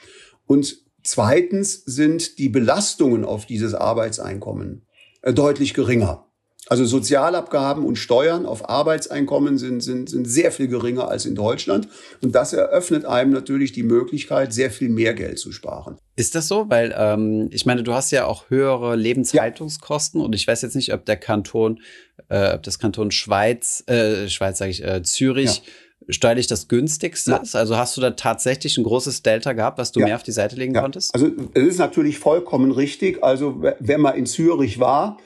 Und zweitens sind die Belastungen auf dieses Arbeitseinkommen äh, deutlich geringer. Also Sozialabgaben und Steuern auf Arbeitseinkommen sind, sind, sind sehr viel geringer als in Deutschland. Und das eröffnet einem natürlich die Möglichkeit, sehr viel mehr Geld zu sparen. Ist das so? Weil ähm, ich meine, du hast ja auch höhere Lebenshaltungskosten ja. und ich weiß jetzt nicht, ob der Kanton, äh, ob das Kanton Schweiz, äh, Schweiz sage ich, äh, Zürich. Ja steuerlich das günstigste ist? Also hast du da tatsächlich ein großes Delta gehabt, was du ja. mehr auf die Seite legen ja. konntest? Also es ist natürlich vollkommen richtig. Also wenn man in Zürich war,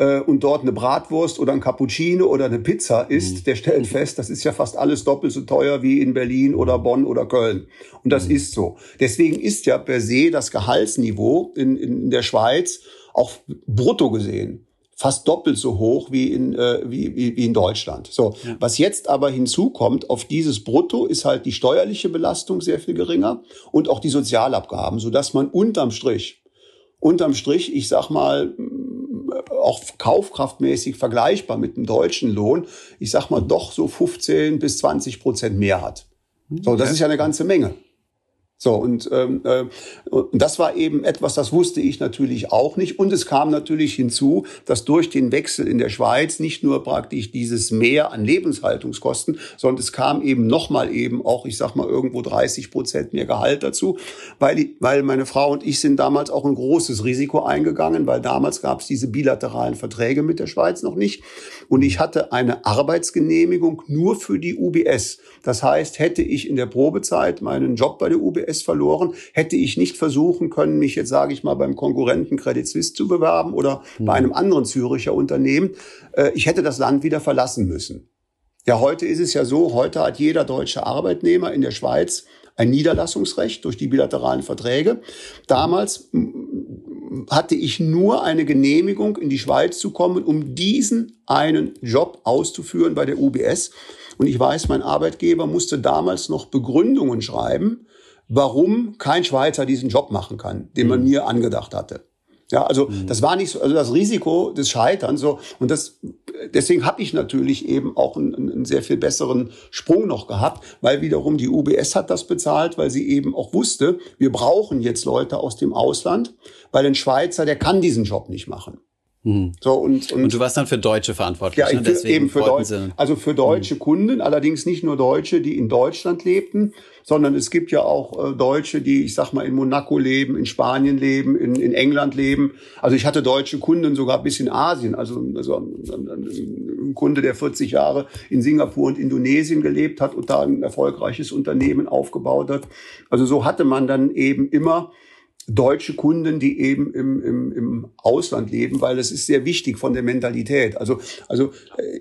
äh, und dort eine Bratwurst oder ein Cappuccino oder eine Pizza isst, mhm. der stellt fest, das ist ja fast alles doppelt so teuer wie in Berlin oder Bonn oder Köln. Und das mhm. ist so. Deswegen ist ja per se das Gehaltsniveau in, in der Schweiz auch brutto gesehen fast doppelt so hoch wie in, äh, wie, wie, wie in Deutschland. So, ja. was jetzt aber hinzukommt auf dieses Brutto ist halt die steuerliche Belastung sehr viel geringer und auch die Sozialabgaben, so dass man unterm Strich, unterm Strich, ich sag mal, auch kaufkraftmäßig vergleichbar mit dem deutschen Lohn, ich sag mal, doch so 15 bis 20 Prozent mehr hat. So, das ist ja eine ganze Menge. So, und, ähm, äh, und das war eben etwas, das wusste ich natürlich auch nicht. Und es kam natürlich hinzu, dass durch den Wechsel in der Schweiz nicht nur praktisch dieses Mehr an Lebenshaltungskosten, sondern es kam eben nochmal eben auch, ich sag mal, irgendwo 30 Prozent mehr Gehalt dazu, weil, die, weil meine Frau und ich sind damals auch ein großes Risiko eingegangen, weil damals gab es diese bilateralen Verträge mit der Schweiz noch nicht. Und ich hatte eine Arbeitsgenehmigung nur für die UBS. Das heißt, hätte ich in der Probezeit meinen Job bei der UBS verloren, hätte ich nicht versuchen können, mich jetzt, sage ich mal, beim Konkurrenten Credit Suisse zu bewerben oder mhm. bei einem anderen Züricher Unternehmen. Äh, ich hätte das Land wieder verlassen müssen. Ja, heute ist es ja so, heute hat jeder deutsche Arbeitnehmer in der Schweiz ein Niederlassungsrecht durch die bilateralen Verträge. Damals hatte ich nur eine Genehmigung, in die Schweiz zu kommen, um diesen einen Job auszuführen bei der UBS. Und ich weiß, mein Arbeitgeber musste damals noch Begründungen schreiben, warum kein Schweizer diesen Job machen kann, den man mhm. mir angedacht hatte. Ja, also mhm. das war nicht so, also das Risiko des Scheiterns so und das deswegen habe ich natürlich eben auch einen, einen, sehr viel besseren Sprung noch gehabt, weil wiederum die UBS hat das bezahlt, weil sie eben auch wusste, wir brauchen jetzt Leute aus dem Ausland, weil ein Schweizer, der kann diesen Job nicht machen. Mhm. So, und, und, und, du warst dann für Deutsche verantwortlich. Ja, ne? für, eben für Deutsche. Also für deutsche mhm. Kunden, allerdings nicht nur Deutsche, die in Deutschland lebten, sondern es gibt ja auch äh, Deutsche, die, ich sag mal, in Monaco leben, in Spanien leben, in, in England leben. Also ich hatte deutsche Kunden sogar bis in Asien. Also, also ein Kunde, der 40 Jahre in Singapur und Indonesien gelebt hat und da ein erfolgreiches Unternehmen aufgebaut hat. Also so hatte man dann eben immer deutsche Kunden, die eben im, im, im Ausland leben, weil es ist sehr wichtig von der Mentalität. Also, also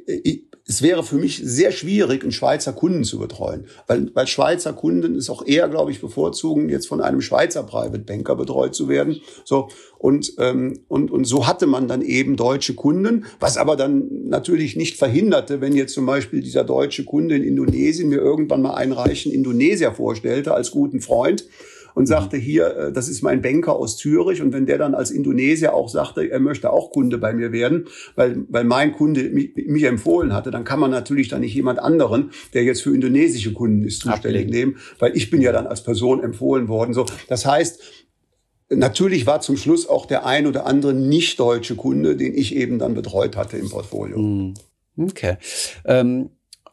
äh, es wäre für mich sehr schwierig, einen Schweizer Kunden zu betreuen, weil, weil Schweizer Kunden ist auch eher, glaube ich, bevorzugen, jetzt von einem Schweizer Private Banker betreut zu werden. So und ähm, und und so hatte man dann eben deutsche Kunden, was aber dann natürlich nicht verhinderte, wenn jetzt zum Beispiel dieser deutsche Kunde in Indonesien mir irgendwann mal einen reichen Indonesier vorstellte als guten Freund und mhm. sagte hier, äh, das ist mein Banker aus Zürich. Und wenn der dann als Indonesier auch sagte, er möchte auch Kunde bei mir werden, weil, weil mein Kunde mich, mich empfohlen hatte, dann kann man natürlich dann nicht jemand anderen, der jetzt für indonesische Kunden ist, zuständig Ablegen. nehmen, weil ich bin ja dann als Person empfohlen worden. So, das heißt, Natürlich war zum Schluss auch der ein oder andere nicht deutsche Kunde, den ich eben dann betreut hatte im Portfolio. Mhm. Okay. Ähm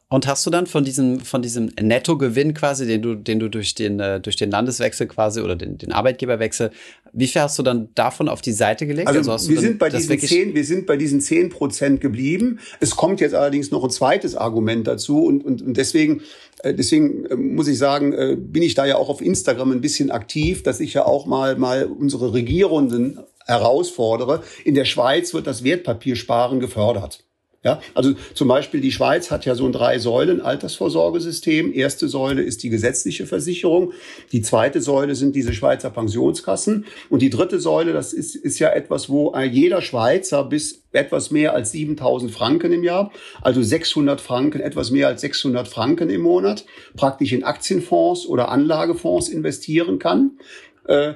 und hast du dann von diesem, von diesem Nettogewinn quasi, den du, den du durch den, äh, durch den Landeswechsel quasi oder den, den Arbeitgeberwechsel, wie viel hast du dann davon auf die Seite gelegt? Also, also wir, sind bei diesen zehn, wir sind bei diesen zehn Prozent geblieben. Es kommt jetzt allerdings noch ein zweites Argument dazu und, und, und deswegen, äh, deswegen äh, muss ich sagen, äh, bin ich da ja auch auf Instagram ein bisschen aktiv, dass ich ja auch mal, mal unsere Regierenden herausfordere. In der Schweiz wird das Wertpapiersparen gefördert. Ja, also zum Beispiel die Schweiz hat ja so ein drei Säulen Altersvorsorgesystem. Erste Säule ist die gesetzliche Versicherung. Die zweite Säule sind diese Schweizer Pensionskassen. Und die dritte Säule, das ist, ist ja etwas, wo jeder Schweizer bis etwas mehr als 7000 Franken im Jahr, also 600 Franken, etwas mehr als 600 Franken im Monat, praktisch in Aktienfonds oder Anlagefonds investieren kann. Äh,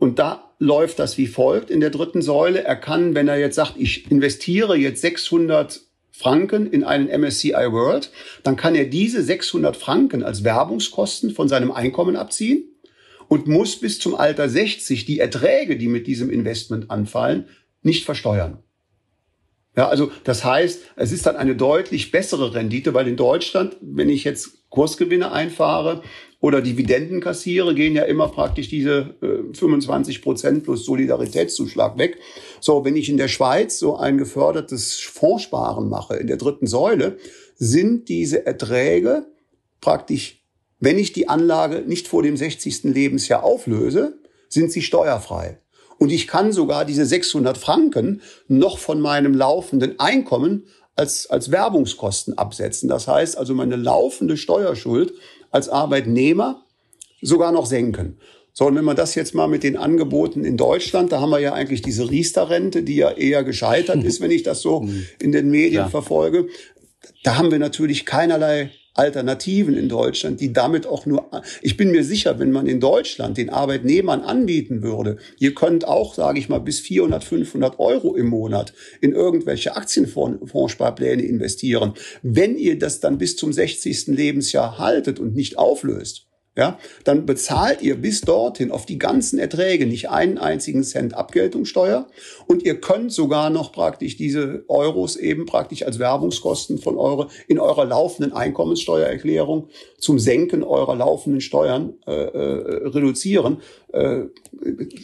und da läuft das wie folgt in der dritten Säule. Er kann, wenn er jetzt sagt, ich investiere jetzt 600 Franken in einen MSCI World, dann kann er diese 600 Franken als Werbungskosten von seinem Einkommen abziehen und muss bis zum Alter 60 die Erträge, die mit diesem Investment anfallen, nicht versteuern. Ja, also das heißt, es ist dann eine deutlich bessere Rendite, weil in Deutschland, wenn ich jetzt Kursgewinne einfahre oder Dividenden kassiere, gehen ja immer praktisch diese äh, 25 Prozent plus Solidaritätszuschlag weg. So, wenn ich in der Schweiz so ein gefördertes Fondssparen mache, in der dritten Säule, sind diese Erträge praktisch, wenn ich die Anlage nicht vor dem 60. Lebensjahr auflöse, sind sie steuerfrei. Und ich kann sogar diese 600 Franken noch von meinem laufenden Einkommen als, als Werbungskosten absetzen. Das heißt also, meine laufende Steuerschuld als Arbeitnehmer sogar noch senken. So, und wenn man das jetzt mal mit den Angeboten in Deutschland, da haben wir ja eigentlich diese Riester-Rente, die ja eher gescheitert ist, wenn ich das so mhm. in den Medien ja. verfolge. Da haben wir natürlich keinerlei Alternativen in Deutschland, die damit auch nur, ich bin mir sicher, wenn man in Deutschland den Arbeitnehmern anbieten würde, ihr könnt auch, sage ich mal, bis 400, 500 Euro im Monat in irgendwelche Aktienfondssparpläne investieren. Wenn ihr das dann bis zum 60. Lebensjahr haltet und nicht auflöst, ja, dann bezahlt ihr bis dorthin auf die ganzen Erträge nicht einen einzigen Cent Abgeltungssteuer und ihr könnt sogar noch praktisch diese Euros eben praktisch als Werbungskosten von eure in eurer laufenden Einkommenssteuererklärung zum Senken eurer laufenden Steuern äh, äh, reduzieren. Äh,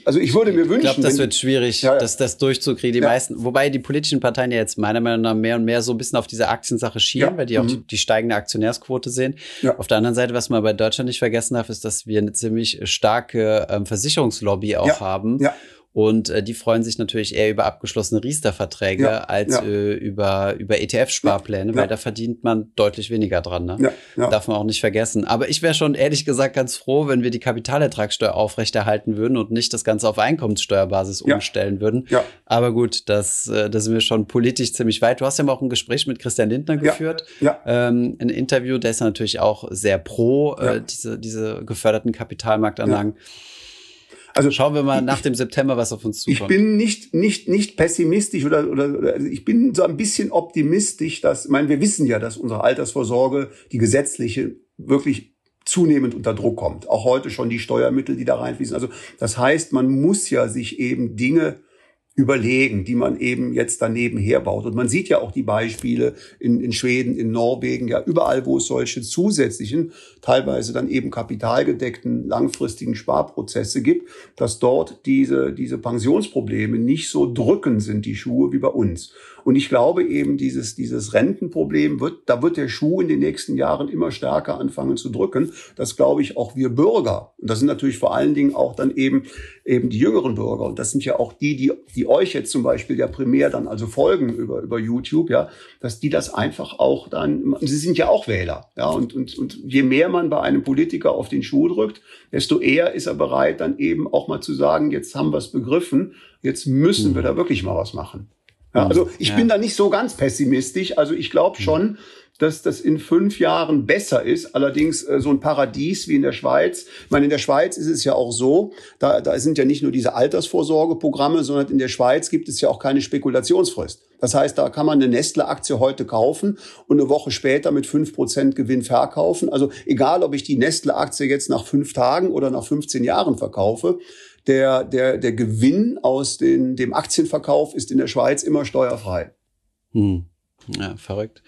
also ich würde mir wünschen. Ich glaube, das wird schwierig, ja, ja. Das, das durchzukriegen. Die ja. meisten, wobei die politischen Parteien ja jetzt meiner Meinung nach mehr und mehr so ein bisschen auf diese Aktiensache schielen, weil die auch mhm. die, die, steigende Aktionärsquote sehen. Auf der anderen Seite, was man bei Deutschland nicht vergessen darf, ist, dass wir eine ziemlich starke ähm, Versicherungslobby auch haben. Ja Und äh, die freuen sich natürlich eher über abgeschlossene Riester-Verträge ja, als ja. Äh, über, über ETF-Sparpläne, ja, weil da verdient man deutlich weniger dran. Ne? Darf man auch nicht vergessen. Aber ich wäre schon ehrlich gesagt ganz froh, wenn wir die Kapitalertragssteuer aufrechterhalten würden und nicht das Ganze auf Einkommenssteuerbasis umstellen würden. Aber gut, das, äh, da sind wir schon politisch ziemlich weit. Du hast ja mal auch ein Gespräch mit Christian Lindner geführt. Ähm, ein Interview, der ist natürlich auch sehr pro äh, diese, diese geförderten Kapitalmarktanlagen. Also schauen wir mal nach dem September, was auf uns zukommt. Ich bin nicht nicht nicht pessimistisch oder oder, oder also ich bin so ein bisschen optimistisch, dass ich meine, wir wissen ja, dass unsere Altersvorsorge, die gesetzliche, wirklich zunehmend unter Druck kommt. Auch heute schon die Steuermittel, die da reinfließen. Also das heißt, man muss ja sich eben Dinge überlegen, die man eben jetzt daneben herbaut. Und man sieht ja auch die Beispiele in, in Schweden, in Norwegen, ja überall, wo es solche zusätzlichen, teilweise dann eben kapitalgedeckten, langfristigen Sparprozesse gibt, dass dort diese, diese Pensionsprobleme nicht so drückend sind, die Schuhe, wie bei uns. Und ich glaube eben, dieses, dieses Rentenproblem wird, da wird der Schuh in den nächsten Jahren immer stärker anfangen zu drücken. Das glaube ich auch wir Bürger. Und das sind natürlich vor allen Dingen auch dann eben, eben die jüngeren Bürger. Und das sind ja auch die, die, die euch jetzt zum Beispiel ja primär dann also folgen über, über YouTube, ja, dass die das einfach auch dann, sie sind ja auch Wähler, ja, und, und, und je mehr man bei einem Politiker auf den Schuh drückt, desto eher ist er bereit, dann eben auch mal zu sagen, jetzt haben wir es begriffen, jetzt müssen wir da wirklich mal was machen. Ja, also ich ja. bin da nicht so ganz pessimistisch. Also ich glaube mhm. schon, dass das in fünf Jahren besser ist. Allerdings äh, so ein Paradies wie in der Schweiz. Ich meine, in der Schweiz ist es ja auch so, da, da sind ja nicht nur diese Altersvorsorgeprogramme, sondern in der Schweiz gibt es ja auch keine Spekulationsfrist. Das heißt, da kann man eine Nestle-Aktie heute kaufen und eine Woche später mit fünf Prozent Gewinn verkaufen. Also egal, ob ich die Nestle-Aktie jetzt nach fünf Tagen oder nach 15 Jahren verkaufe, der, der, der Gewinn aus den, dem Aktienverkauf ist in der Schweiz immer steuerfrei. Hm. Ja, verrückt.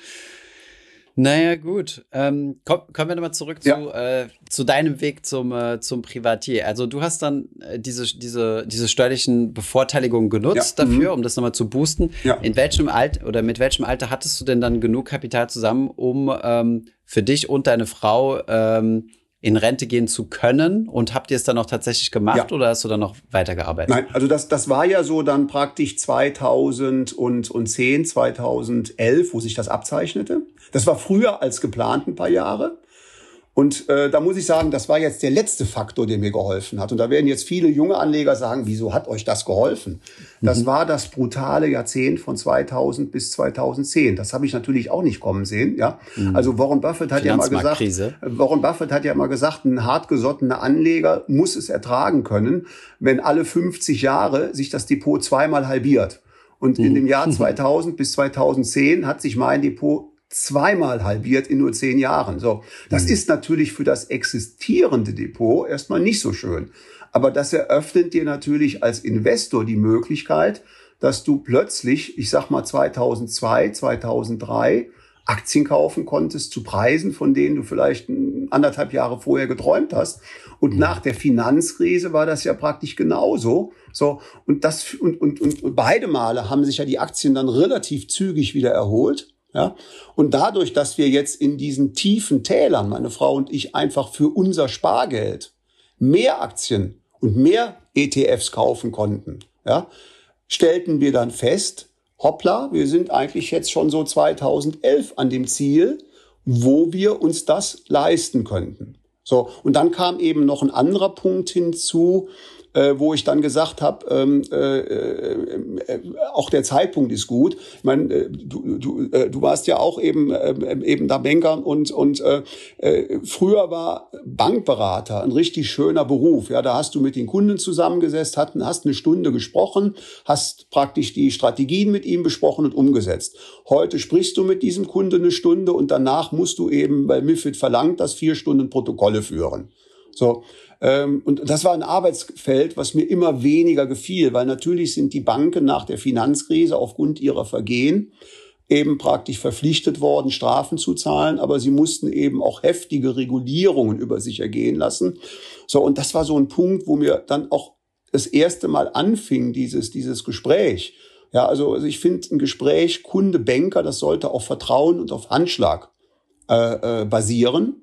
Naja, gut. Ähm, komm, kommen wir nochmal zurück ja. zu, äh, zu deinem Weg zum, äh, zum Privatier. Also du hast dann äh, diese, diese, diese steuerlichen Bevorteiligungen genutzt ja. dafür, mhm. um das nochmal zu boosten. Ja. In welchem Alter oder mit welchem Alter hattest du denn dann genug Kapital zusammen, um ähm, für dich und deine Frau ähm, in Rente gehen zu können? Und habt ihr es dann auch tatsächlich gemacht ja. oder hast du dann noch weitergearbeitet? Nein, also das, das war ja so dann praktisch 2010, 2011, wo sich das abzeichnete. Das war früher als geplant ein paar Jahre. Und äh, da muss ich sagen, das war jetzt der letzte Faktor, der mir geholfen hat. Und da werden jetzt viele junge Anleger sagen, wieso hat euch das geholfen? Das mhm. war das brutale Jahrzehnt von 2000 bis 2010. Das habe ich natürlich auch nicht kommen sehen. Ja, mhm. also Warren Buffett hat ja mal gesagt, Warren Buffett hat ja mal gesagt, ein hartgesottener Anleger muss es ertragen können, wenn alle 50 Jahre sich das Depot zweimal halbiert. Und in mhm. dem Jahr 2000 bis 2010 hat sich mein Depot zweimal halbiert in nur zehn Jahren. So, das mhm. ist natürlich für das existierende Depot erstmal nicht so schön. Aber das eröffnet dir natürlich als Investor die Möglichkeit, dass du plötzlich, ich sag mal 2002, 2003, Aktien kaufen konntest zu Preisen, von denen du vielleicht anderthalb Jahre vorher geträumt hast. Und mhm. nach der Finanzkrise war das ja praktisch genauso. So, und das, und, und, und beide Male haben sich ja die Aktien dann relativ zügig wieder erholt. Ja? Und dadurch, dass wir jetzt in diesen tiefen Tälern, meine Frau und ich, einfach für unser Spargeld mehr Aktien und mehr ETFs kaufen konnten, ja, stellten wir dann fest, hoppla, wir sind eigentlich jetzt schon so 2011 an dem Ziel, wo wir uns das leisten könnten. So, und dann kam eben noch ein anderer Punkt hinzu, äh, wo ich dann gesagt habe, ähm, äh, äh, äh, auch der Zeitpunkt ist gut. Ich meine, äh, du, du, äh, du warst ja auch eben eben da Banker und und früher war Bankberater ein richtig schöner Beruf. Ja, da hast du mit den Kunden zusammengesetzt, hast, hast eine Stunde gesprochen, hast praktisch die Strategien mit ihm besprochen und umgesetzt. Heute sprichst du mit diesem Kunde eine Stunde und danach musst du eben, weil MIFID verlangt, dass vier Stunden Protokolle führen. So, und das war ein Arbeitsfeld, was mir immer weniger gefiel, weil natürlich sind die Banken nach der Finanzkrise aufgrund ihrer Vergehen eben praktisch verpflichtet worden, Strafen zu zahlen, aber sie mussten eben auch heftige Regulierungen über sich ergehen lassen. So, und das war so ein Punkt, wo mir dann auch das erste Mal anfing, dieses, dieses Gespräch. Ja, also, also ich finde ein Gespräch Kunde-Banker, das sollte auf Vertrauen und auf Handschlag äh, äh, basieren.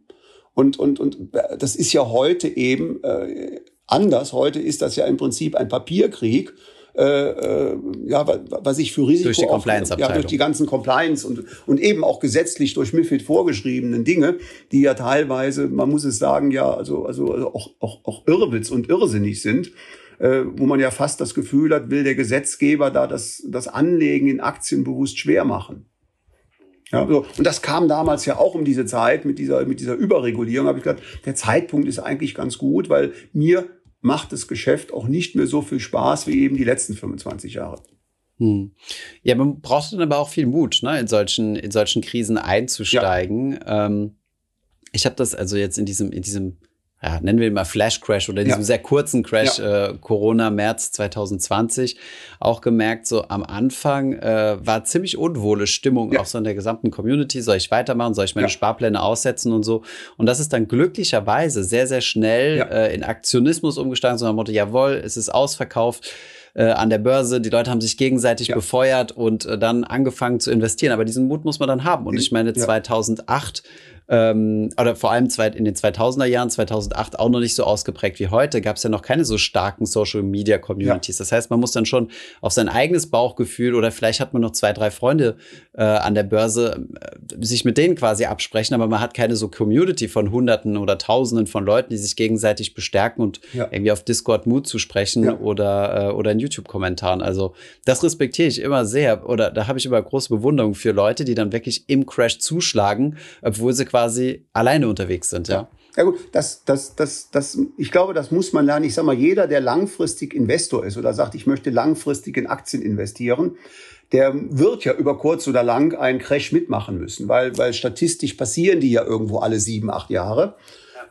Und, und, und das ist ja heute eben äh, anders. Heute ist das ja im Prinzip ein Papierkrieg. Äh, äh, ja, was ich für Risiko durch die Compliance ja, durch die ganzen Compliance und und eben auch gesetzlich durch MiFID vorgeschriebenen Dinge, die ja teilweise, man muss es sagen, ja also also, also auch auch auch Irrwitz und irrsinnig sind äh, wo man ja fast das Gefühl hat, will der Gesetzgeber da das, das Anlegen in Aktien bewusst schwer machen. Ja, so. Und das kam damals ja auch um diese Zeit mit dieser, mit dieser Überregulierung. Habe ich gesagt, der Zeitpunkt ist eigentlich ganz gut, weil mir macht das Geschäft auch nicht mehr so viel Spaß wie eben die letzten 25 Jahre. Hm. Ja, man braucht dann aber auch viel Mut, ne, in solchen, in solchen Krisen einzusteigen. Ja. Ähm, ich habe das also jetzt in diesem, in diesem ja, nennen wir ihn mal Flash Crash oder diesem ja. sehr kurzen Crash ja. äh, Corona März 2020 auch gemerkt, so am Anfang äh, war ziemlich unwohle Stimmung ja. auch so in der gesamten Community. Soll ich weitermachen? Soll ich meine Sparpläne aussetzen und so? Und das ist dann glücklicherweise sehr, sehr schnell äh, in Aktionismus umgestanden, so nach dem Motto, jawohl, es ist ausverkauft äh, an der Börse. Die Leute haben sich gegenseitig ja. befeuert und äh, dann angefangen zu investieren. Aber diesen Mut muss man dann haben. Und ich meine, 2008 ähm, oder vor allem in den 2000er Jahren, 2008 auch noch nicht so ausgeprägt wie heute, gab es ja noch keine so starken Social Media Communities. Ja. Das heißt, man muss dann schon auf sein eigenes Bauchgefühl oder vielleicht hat man noch zwei, drei Freunde äh, an der Börse, äh, sich mit denen quasi absprechen, aber man hat keine so Community von Hunderten oder Tausenden von Leuten, die sich gegenseitig bestärken und ja. irgendwie auf Discord Mut zu sprechen ja. oder, äh, oder in YouTube-Kommentaren. Also das respektiere ich immer sehr oder da habe ich immer große Bewunderung für Leute, die dann wirklich im Crash zuschlagen, obwohl sie quasi quasi alleine unterwegs sind, ja. Ja gut, das, das, das, das, ich glaube, das muss man lernen. Ich sage mal, jeder, der langfristig Investor ist oder sagt, ich möchte langfristig in Aktien investieren, der wird ja über kurz oder lang einen Crash mitmachen müssen, weil, weil statistisch passieren die ja irgendwo alle sieben, acht Jahre.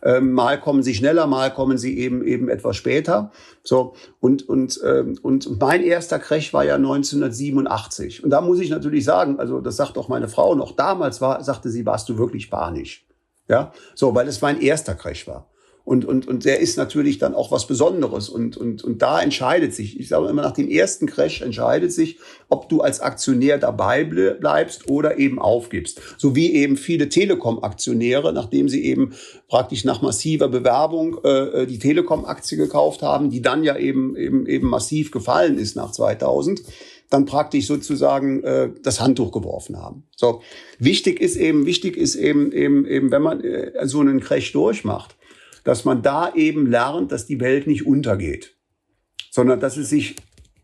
Ähm, mal kommen sie schneller, mal kommen sie eben eben etwas später. So und und ähm, und mein erster Crash war ja 1987 und da muss ich natürlich sagen, also das sagt auch meine Frau noch damals war, sagte sie, warst du wirklich panisch, ja, so weil es mein erster Crash war. Und, und, und der ist natürlich dann auch was Besonderes. Und, und, und da entscheidet sich, ich sage immer, nach dem ersten Crash entscheidet sich, ob du als Aktionär dabei bleibst oder eben aufgibst. So wie eben viele Telekom-Aktionäre, nachdem sie eben praktisch nach massiver Bewerbung äh, die Telekom-Aktie gekauft haben, die dann ja eben, eben, eben massiv gefallen ist nach 2000 dann praktisch sozusagen äh, das Handtuch geworfen haben. So wichtig ist eben wichtig ist eben eben eben wenn man äh, so einen Crash durchmacht, dass man da eben lernt, dass die Welt nicht untergeht, sondern dass es sich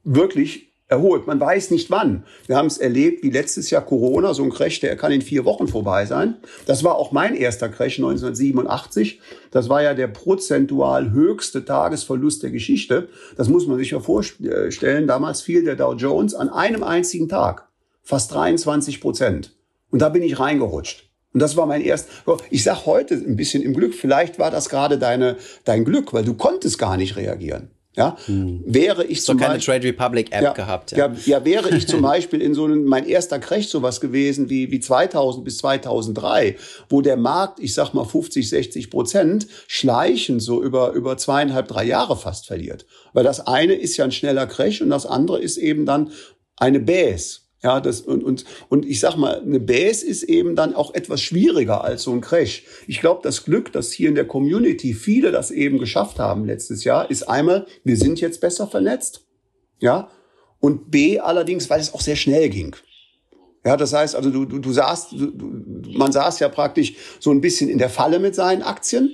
wirklich erholt. Man weiß nicht wann. Wir haben es erlebt, wie letztes Jahr Corona, so ein Crash, der kann in vier Wochen vorbei sein. Das war auch mein erster Crash 1987. Das war ja der prozentual höchste Tagesverlust der Geschichte. Das muss man sich ja vorstellen. Damals fiel der Dow Jones an einem einzigen Tag fast 23 Prozent. Und da bin ich reingerutscht. Und das war mein erst. Ich sag heute ein bisschen im Glück. Vielleicht war das gerade deine dein Glück, weil du konntest gar nicht reagieren. Ja, hm. wäre ich so zum keine Beispiel, Trade Republic App ja, gehabt. Ja. ja, ja, wäre ich zum Beispiel in so einem mein erster Crash sowas gewesen wie wie 2000 bis 2003, wo der Markt, ich sag mal 50, 60 Prozent schleichend so über über zweieinhalb, drei Jahre fast verliert. Weil das eine ist ja ein schneller Crash und das andere ist eben dann eine Base. Ja, das, und, und, und ich sag mal, eine Base ist eben dann auch etwas schwieriger als so ein Crash. Ich glaube, das Glück, dass hier in der Community viele das eben geschafft haben letztes Jahr, ist einmal, wir sind jetzt besser vernetzt. Ja. Und B, allerdings, weil es auch sehr schnell ging. Ja, das heißt, also du, du, du saßt, du, du, man saß ja praktisch so ein bisschen in der Falle mit seinen Aktien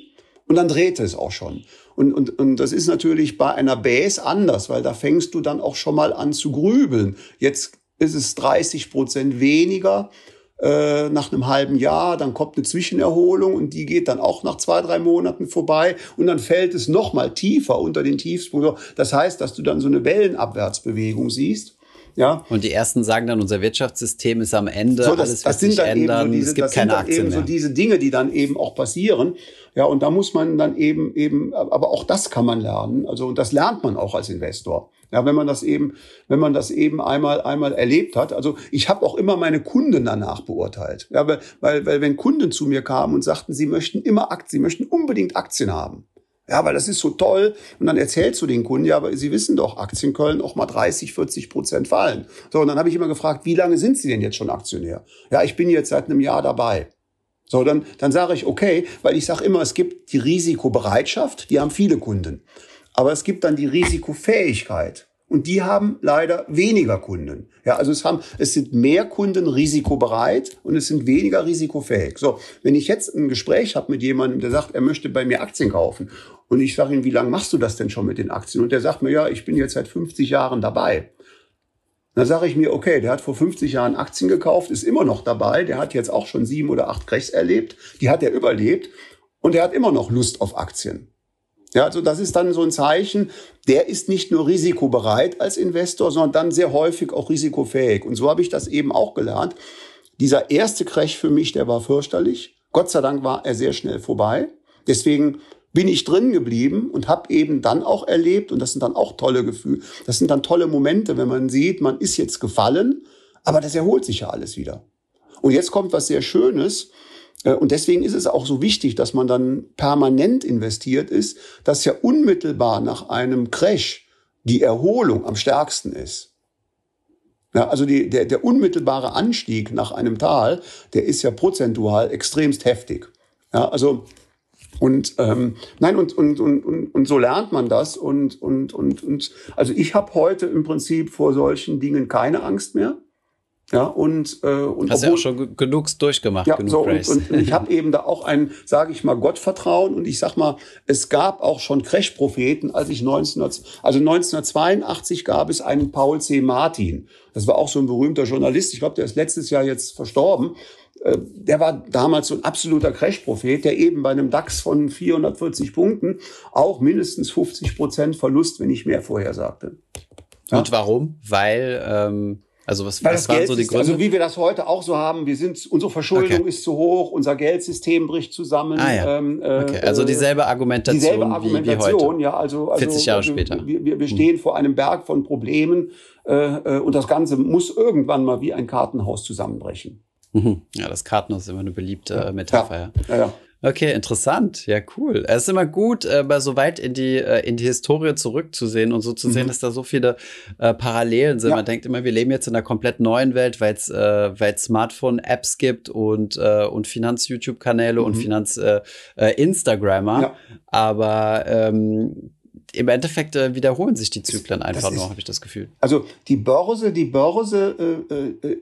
und dann drehte es auch schon. Und, und, und das ist natürlich bei einer Base anders, weil da fängst du dann auch schon mal an zu grübeln. Jetzt ist es 30 Prozent weniger äh, nach einem halben Jahr. Dann kommt eine Zwischenerholung und die geht dann auch nach zwei, drei Monaten vorbei. Und dann fällt es noch mal tiefer unter den Tiefspunkt. Das heißt, dass du dann so eine Wellenabwärtsbewegung siehst. Ja. Und die ersten sagen dann, unser Wirtschaftssystem ist am Ende, so, das, alles wird sich ändern, so diese, es gibt keine Aktien eben mehr. so diese Dinge, die dann eben auch passieren. Ja, und da muss man dann eben, eben, aber auch das kann man lernen. Also, und das lernt man auch als Investor. Ja, wenn man das eben, wenn man das eben einmal einmal erlebt hat. Also ich habe auch immer meine Kunden danach beurteilt. Ja, weil, weil, weil wenn Kunden zu mir kamen und sagten, sie möchten immer Aktien, sie möchten unbedingt Aktien haben. Ja, weil das ist so toll. Und dann erzählst du den Kunden, ja, aber Sie wissen doch, Aktien können auch mal 30, 40 Prozent fallen. So, und dann habe ich immer gefragt, wie lange sind Sie denn jetzt schon Aktionär? Ja, ich bin jetzt seit einem Jahr dabei. So, dann, dann sage ich, okay, weil ich sage immer, es gibt die Risikobereitschaft, die haben viele Kunden. Aber es gibt dann die Risikofähigkeit. Und die haben leider weniger Kunden. Ja, also es haben, es sind mehr Kunden risikobereit und es sind weniger risikofähig. So, wenn ich jetzt ein Gespräch habe mit jemandem, der sagt, er möchte bei mir Aktien kaufen und ich sage ihm, wie lange machst du das denn schon mit den Aktien? Und der sagt mir, ja, ich bin jetzt seit 50 Jahren dabei. Dann sage ich mir, okay, der hat vor 50 Jahren Aktien gekauft, ist immer noch dabei, der hat jetzt auch schon sieben oder acht Crashs erlebt, die hat er überlebt und er hat immer noch Lust auf Aktien. Ja, also das ist dann so ein Zeichen, der ist nicht nur risikobereit als Investor, sondern dann sehr häufig auch risikofähig. Und so habe ich das eben auch gelernt. Dieser erste Crash für mich, der war fürchterlich. Gott sei Dank war er sehr schnell vorbei. Deswegen bin ich drin geblieben und habe eben dann auch erlebt, und das sind dann auch tolle Gefühle, das sind dann tolle Momente, wenn man sieht, man ist jetzt gefallen, aber das erholt sich ja alles wieder. Und jetzt kommt was sehr Schönes, und deswegen ist es auch so wichtig, dass man dann permanent investiert ist, dass ja unmittelbar nach einem Crash die Erholung am stärksten ist. Ja, also die, der, der unmittelbare Anstieg nach einem Tal, der ist ja prozentual extremst heftig. Ja, also und ähm, nein und, und, und, und, und so lernt man das und und und und also ich habe heute im Prinzip vor solchen Dingen keine Angst mehr. Ja, und, äh, und Hast obwohl, ja auch schon genug durchgemacht, ja, genug so, und, und, ich habe eben da auch ein, sage ich mal, Gottvertrauen und ich sag mal, es gab auch schon Crash-Propheten, als ich 19, also 1982 gab es einen Paul C. Martin. Das war auch so ein berühmter Journalist. Ich glaube, der ist letztes Jahr jetzt verstorben. Äh, der war damals so ein absoluter Crash-Prophet, der eben bei einem DAX von 440 Punkten auch mindestens 50 Prozent Verlust, wenn nicht mehr vorhersagte. Ja? Und warum? Weil ähm also was, was waren so die Gründe? also wie wir das heute auch so haben, wir sind, unsere Verschuldung okay. ist zu hoch, unser Geldsystem bricht zusammen. Ah, ja. ähm, äh, okay. Also dieselbe Argumentation, dieselbe Argumentation wie, wie heute. ja, also, also 40 Jahre später. Wir, wir, wir stehen hm. vor einem Berg von Problemen äh, äh, und das Ganze muss irgendwann mal wie ein Kartenhaus zusammenbrechen. Mhm. Ja, das Kartenhaus ist immer eine beliebte ja. Metapher. Ja. Ja, ja. Okay, interessant. Ja, cool. Es ist immer gut, äh, so weit in die, äh, in die Historie zurückzusehen und so zu sehen, mhm. dass da so viele äh, Parallelen sind. Ja. Man denkt immer, wir leben jetzt in einer komplett neuen Welt, weil es äh, Smartphone-Apps gibt und, äh, und Finanz-YouTube-Kanäle mhm. und Finanz-Instagrammer. Äh, äh, ja. Aber ähm, im Endeffekt äh, wiederholen sich die Zyklen einfach nur, habe ich das Gefühl. Also die Börse, die Börse, äh, äh,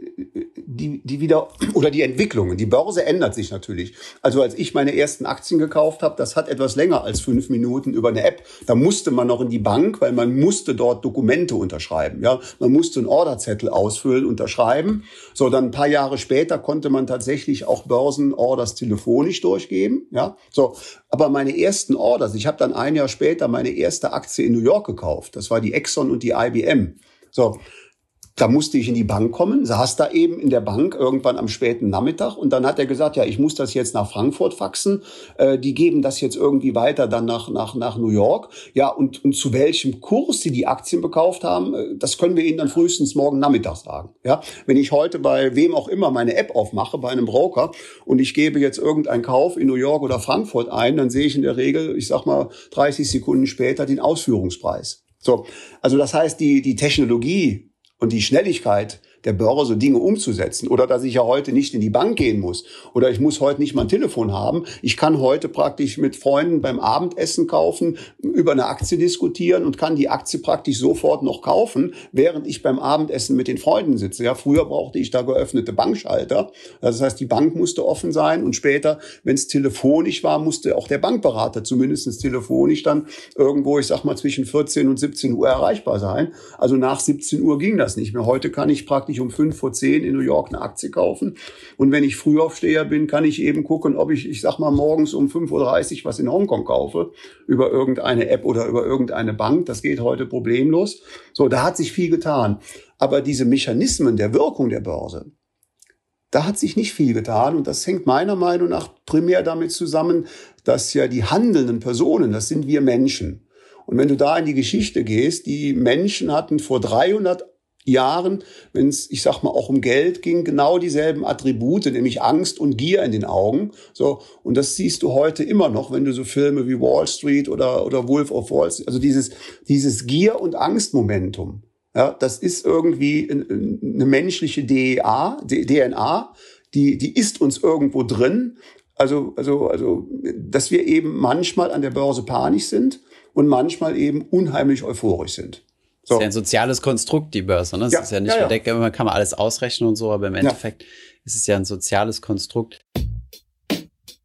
die, die wieder, oder die Entwicklungen, die Börse ändert sich natürlich. Also als ich meine ersten Aktien gekauft habe, das hat etwas länger als fünf Minuten über eine App. Da musste man noch in die Bank, weil man musste dort Dokumente unterschreiben. Ja, Man musste einen Orderzettel ausfüllen, unterschreiben. So, dann ein paar Jahre später konnte man tatsächlich auch Börsenorders telefonisch durchgeben. Ja, so. Aber meine ersten Orders, ich habe dann ein Jahr später meine erste Aktie in New York gekauft. Das war die Exxon und die IBM. So, da musste ich in die Bank kommen, saß da eben in der Bank irgendwann am späten Nachmittag und dann hat er gesagt, ja, ich muss das jetzt nach Frankfurt faxen. Äh, die geben das jetzt irgendwie weiter dann nach, nach, nach New York. Ja, und, und zu welchem Kurs sie die Aktien gekauft haben, äh, das können wir Ihnen dann frühestens morgen Nachmittag sagen. Ja, wenn ich heute bei wem auch immer meine App aufmache, bei einem Broker und ich gebe jetzt irgendeinen Kauf in New York oder Frankfurt ein, dann sehe ich in der Regel, ich sag mal, 30 Sekunden später den Ausführungspreis. So, also das heißt, die, die Technologie und die Schnelligkeit der Börse Dinge umzusetzen oder dass ich ja heute nicht in die Bank gehen muss oder ich muss heute nicht mal ein Telefon haben. Ich kann heute praktisch mit Freunden beim Abendessen kaufen, über eine Aktie diskutieren und kann die Aktie praktisch sofort noch kaufen, während ich beim Abendessen mit den Freunden sitze. Ja, früher brauchte ich da geöffnete Bankschalter. Das heißt, die Bank musste offen sein und später, wenn es telefonisch war, musste auch der Bankberater zumindest telefonisch dann irgendwo, ich sag mal, zwischen 14 und 17 Uhr erreichbar sein. Also nach 17 Uhr ging das nicht mehr. Heute kann ich praktisch ich um fünf vor zehn in New York eine Aktie kaufen. Und wenn ich Frühaufsteher bin, kann ich eben gucken, ob ich, ich sag mal, morgens um 5.30 Uhr was in Hongkong kaufe, über irgendeine App oder über irgendeine Bank. Das geht heute problemlos. So, da hat sich viel getan. Aber diese Mechanismen der Wirkung der Börse, da hat sich nicht viel getan und das hängt meiner Meinung nach primär damit zusammen, dass ja die handelnden Personen, das sind wir Menschen. Und wenn du da in die Geschichte gehst, die Menschen hatten vor 300 Jahren, wenn es, ich sag mal, auch um Geld ging, genau dieselben Attribute, nämlich Angst und Gier in den Augen. So und das siehst du heute immer noch, wenn du so Filme wie Wall Street oder oder Wolf of Wall Street, also dieses dieses Gier und Angstmomentum. Ja, das ist irgendwie eine menschliche DNA, DNA, die die ist uns irgendwo drin. Also also also, dass wir eben manchmal an der Börse panisch sind und manchmal eben unheimlich euphorisch sind. So. Das ist ja ein soziales Konstrukt, die Börse. Ne? Das ja, ist ja nicht, ja, ja. Man kann man alles ausrechnen und so, aber im Endeffekt ist es ja ein soziales Konstrukt.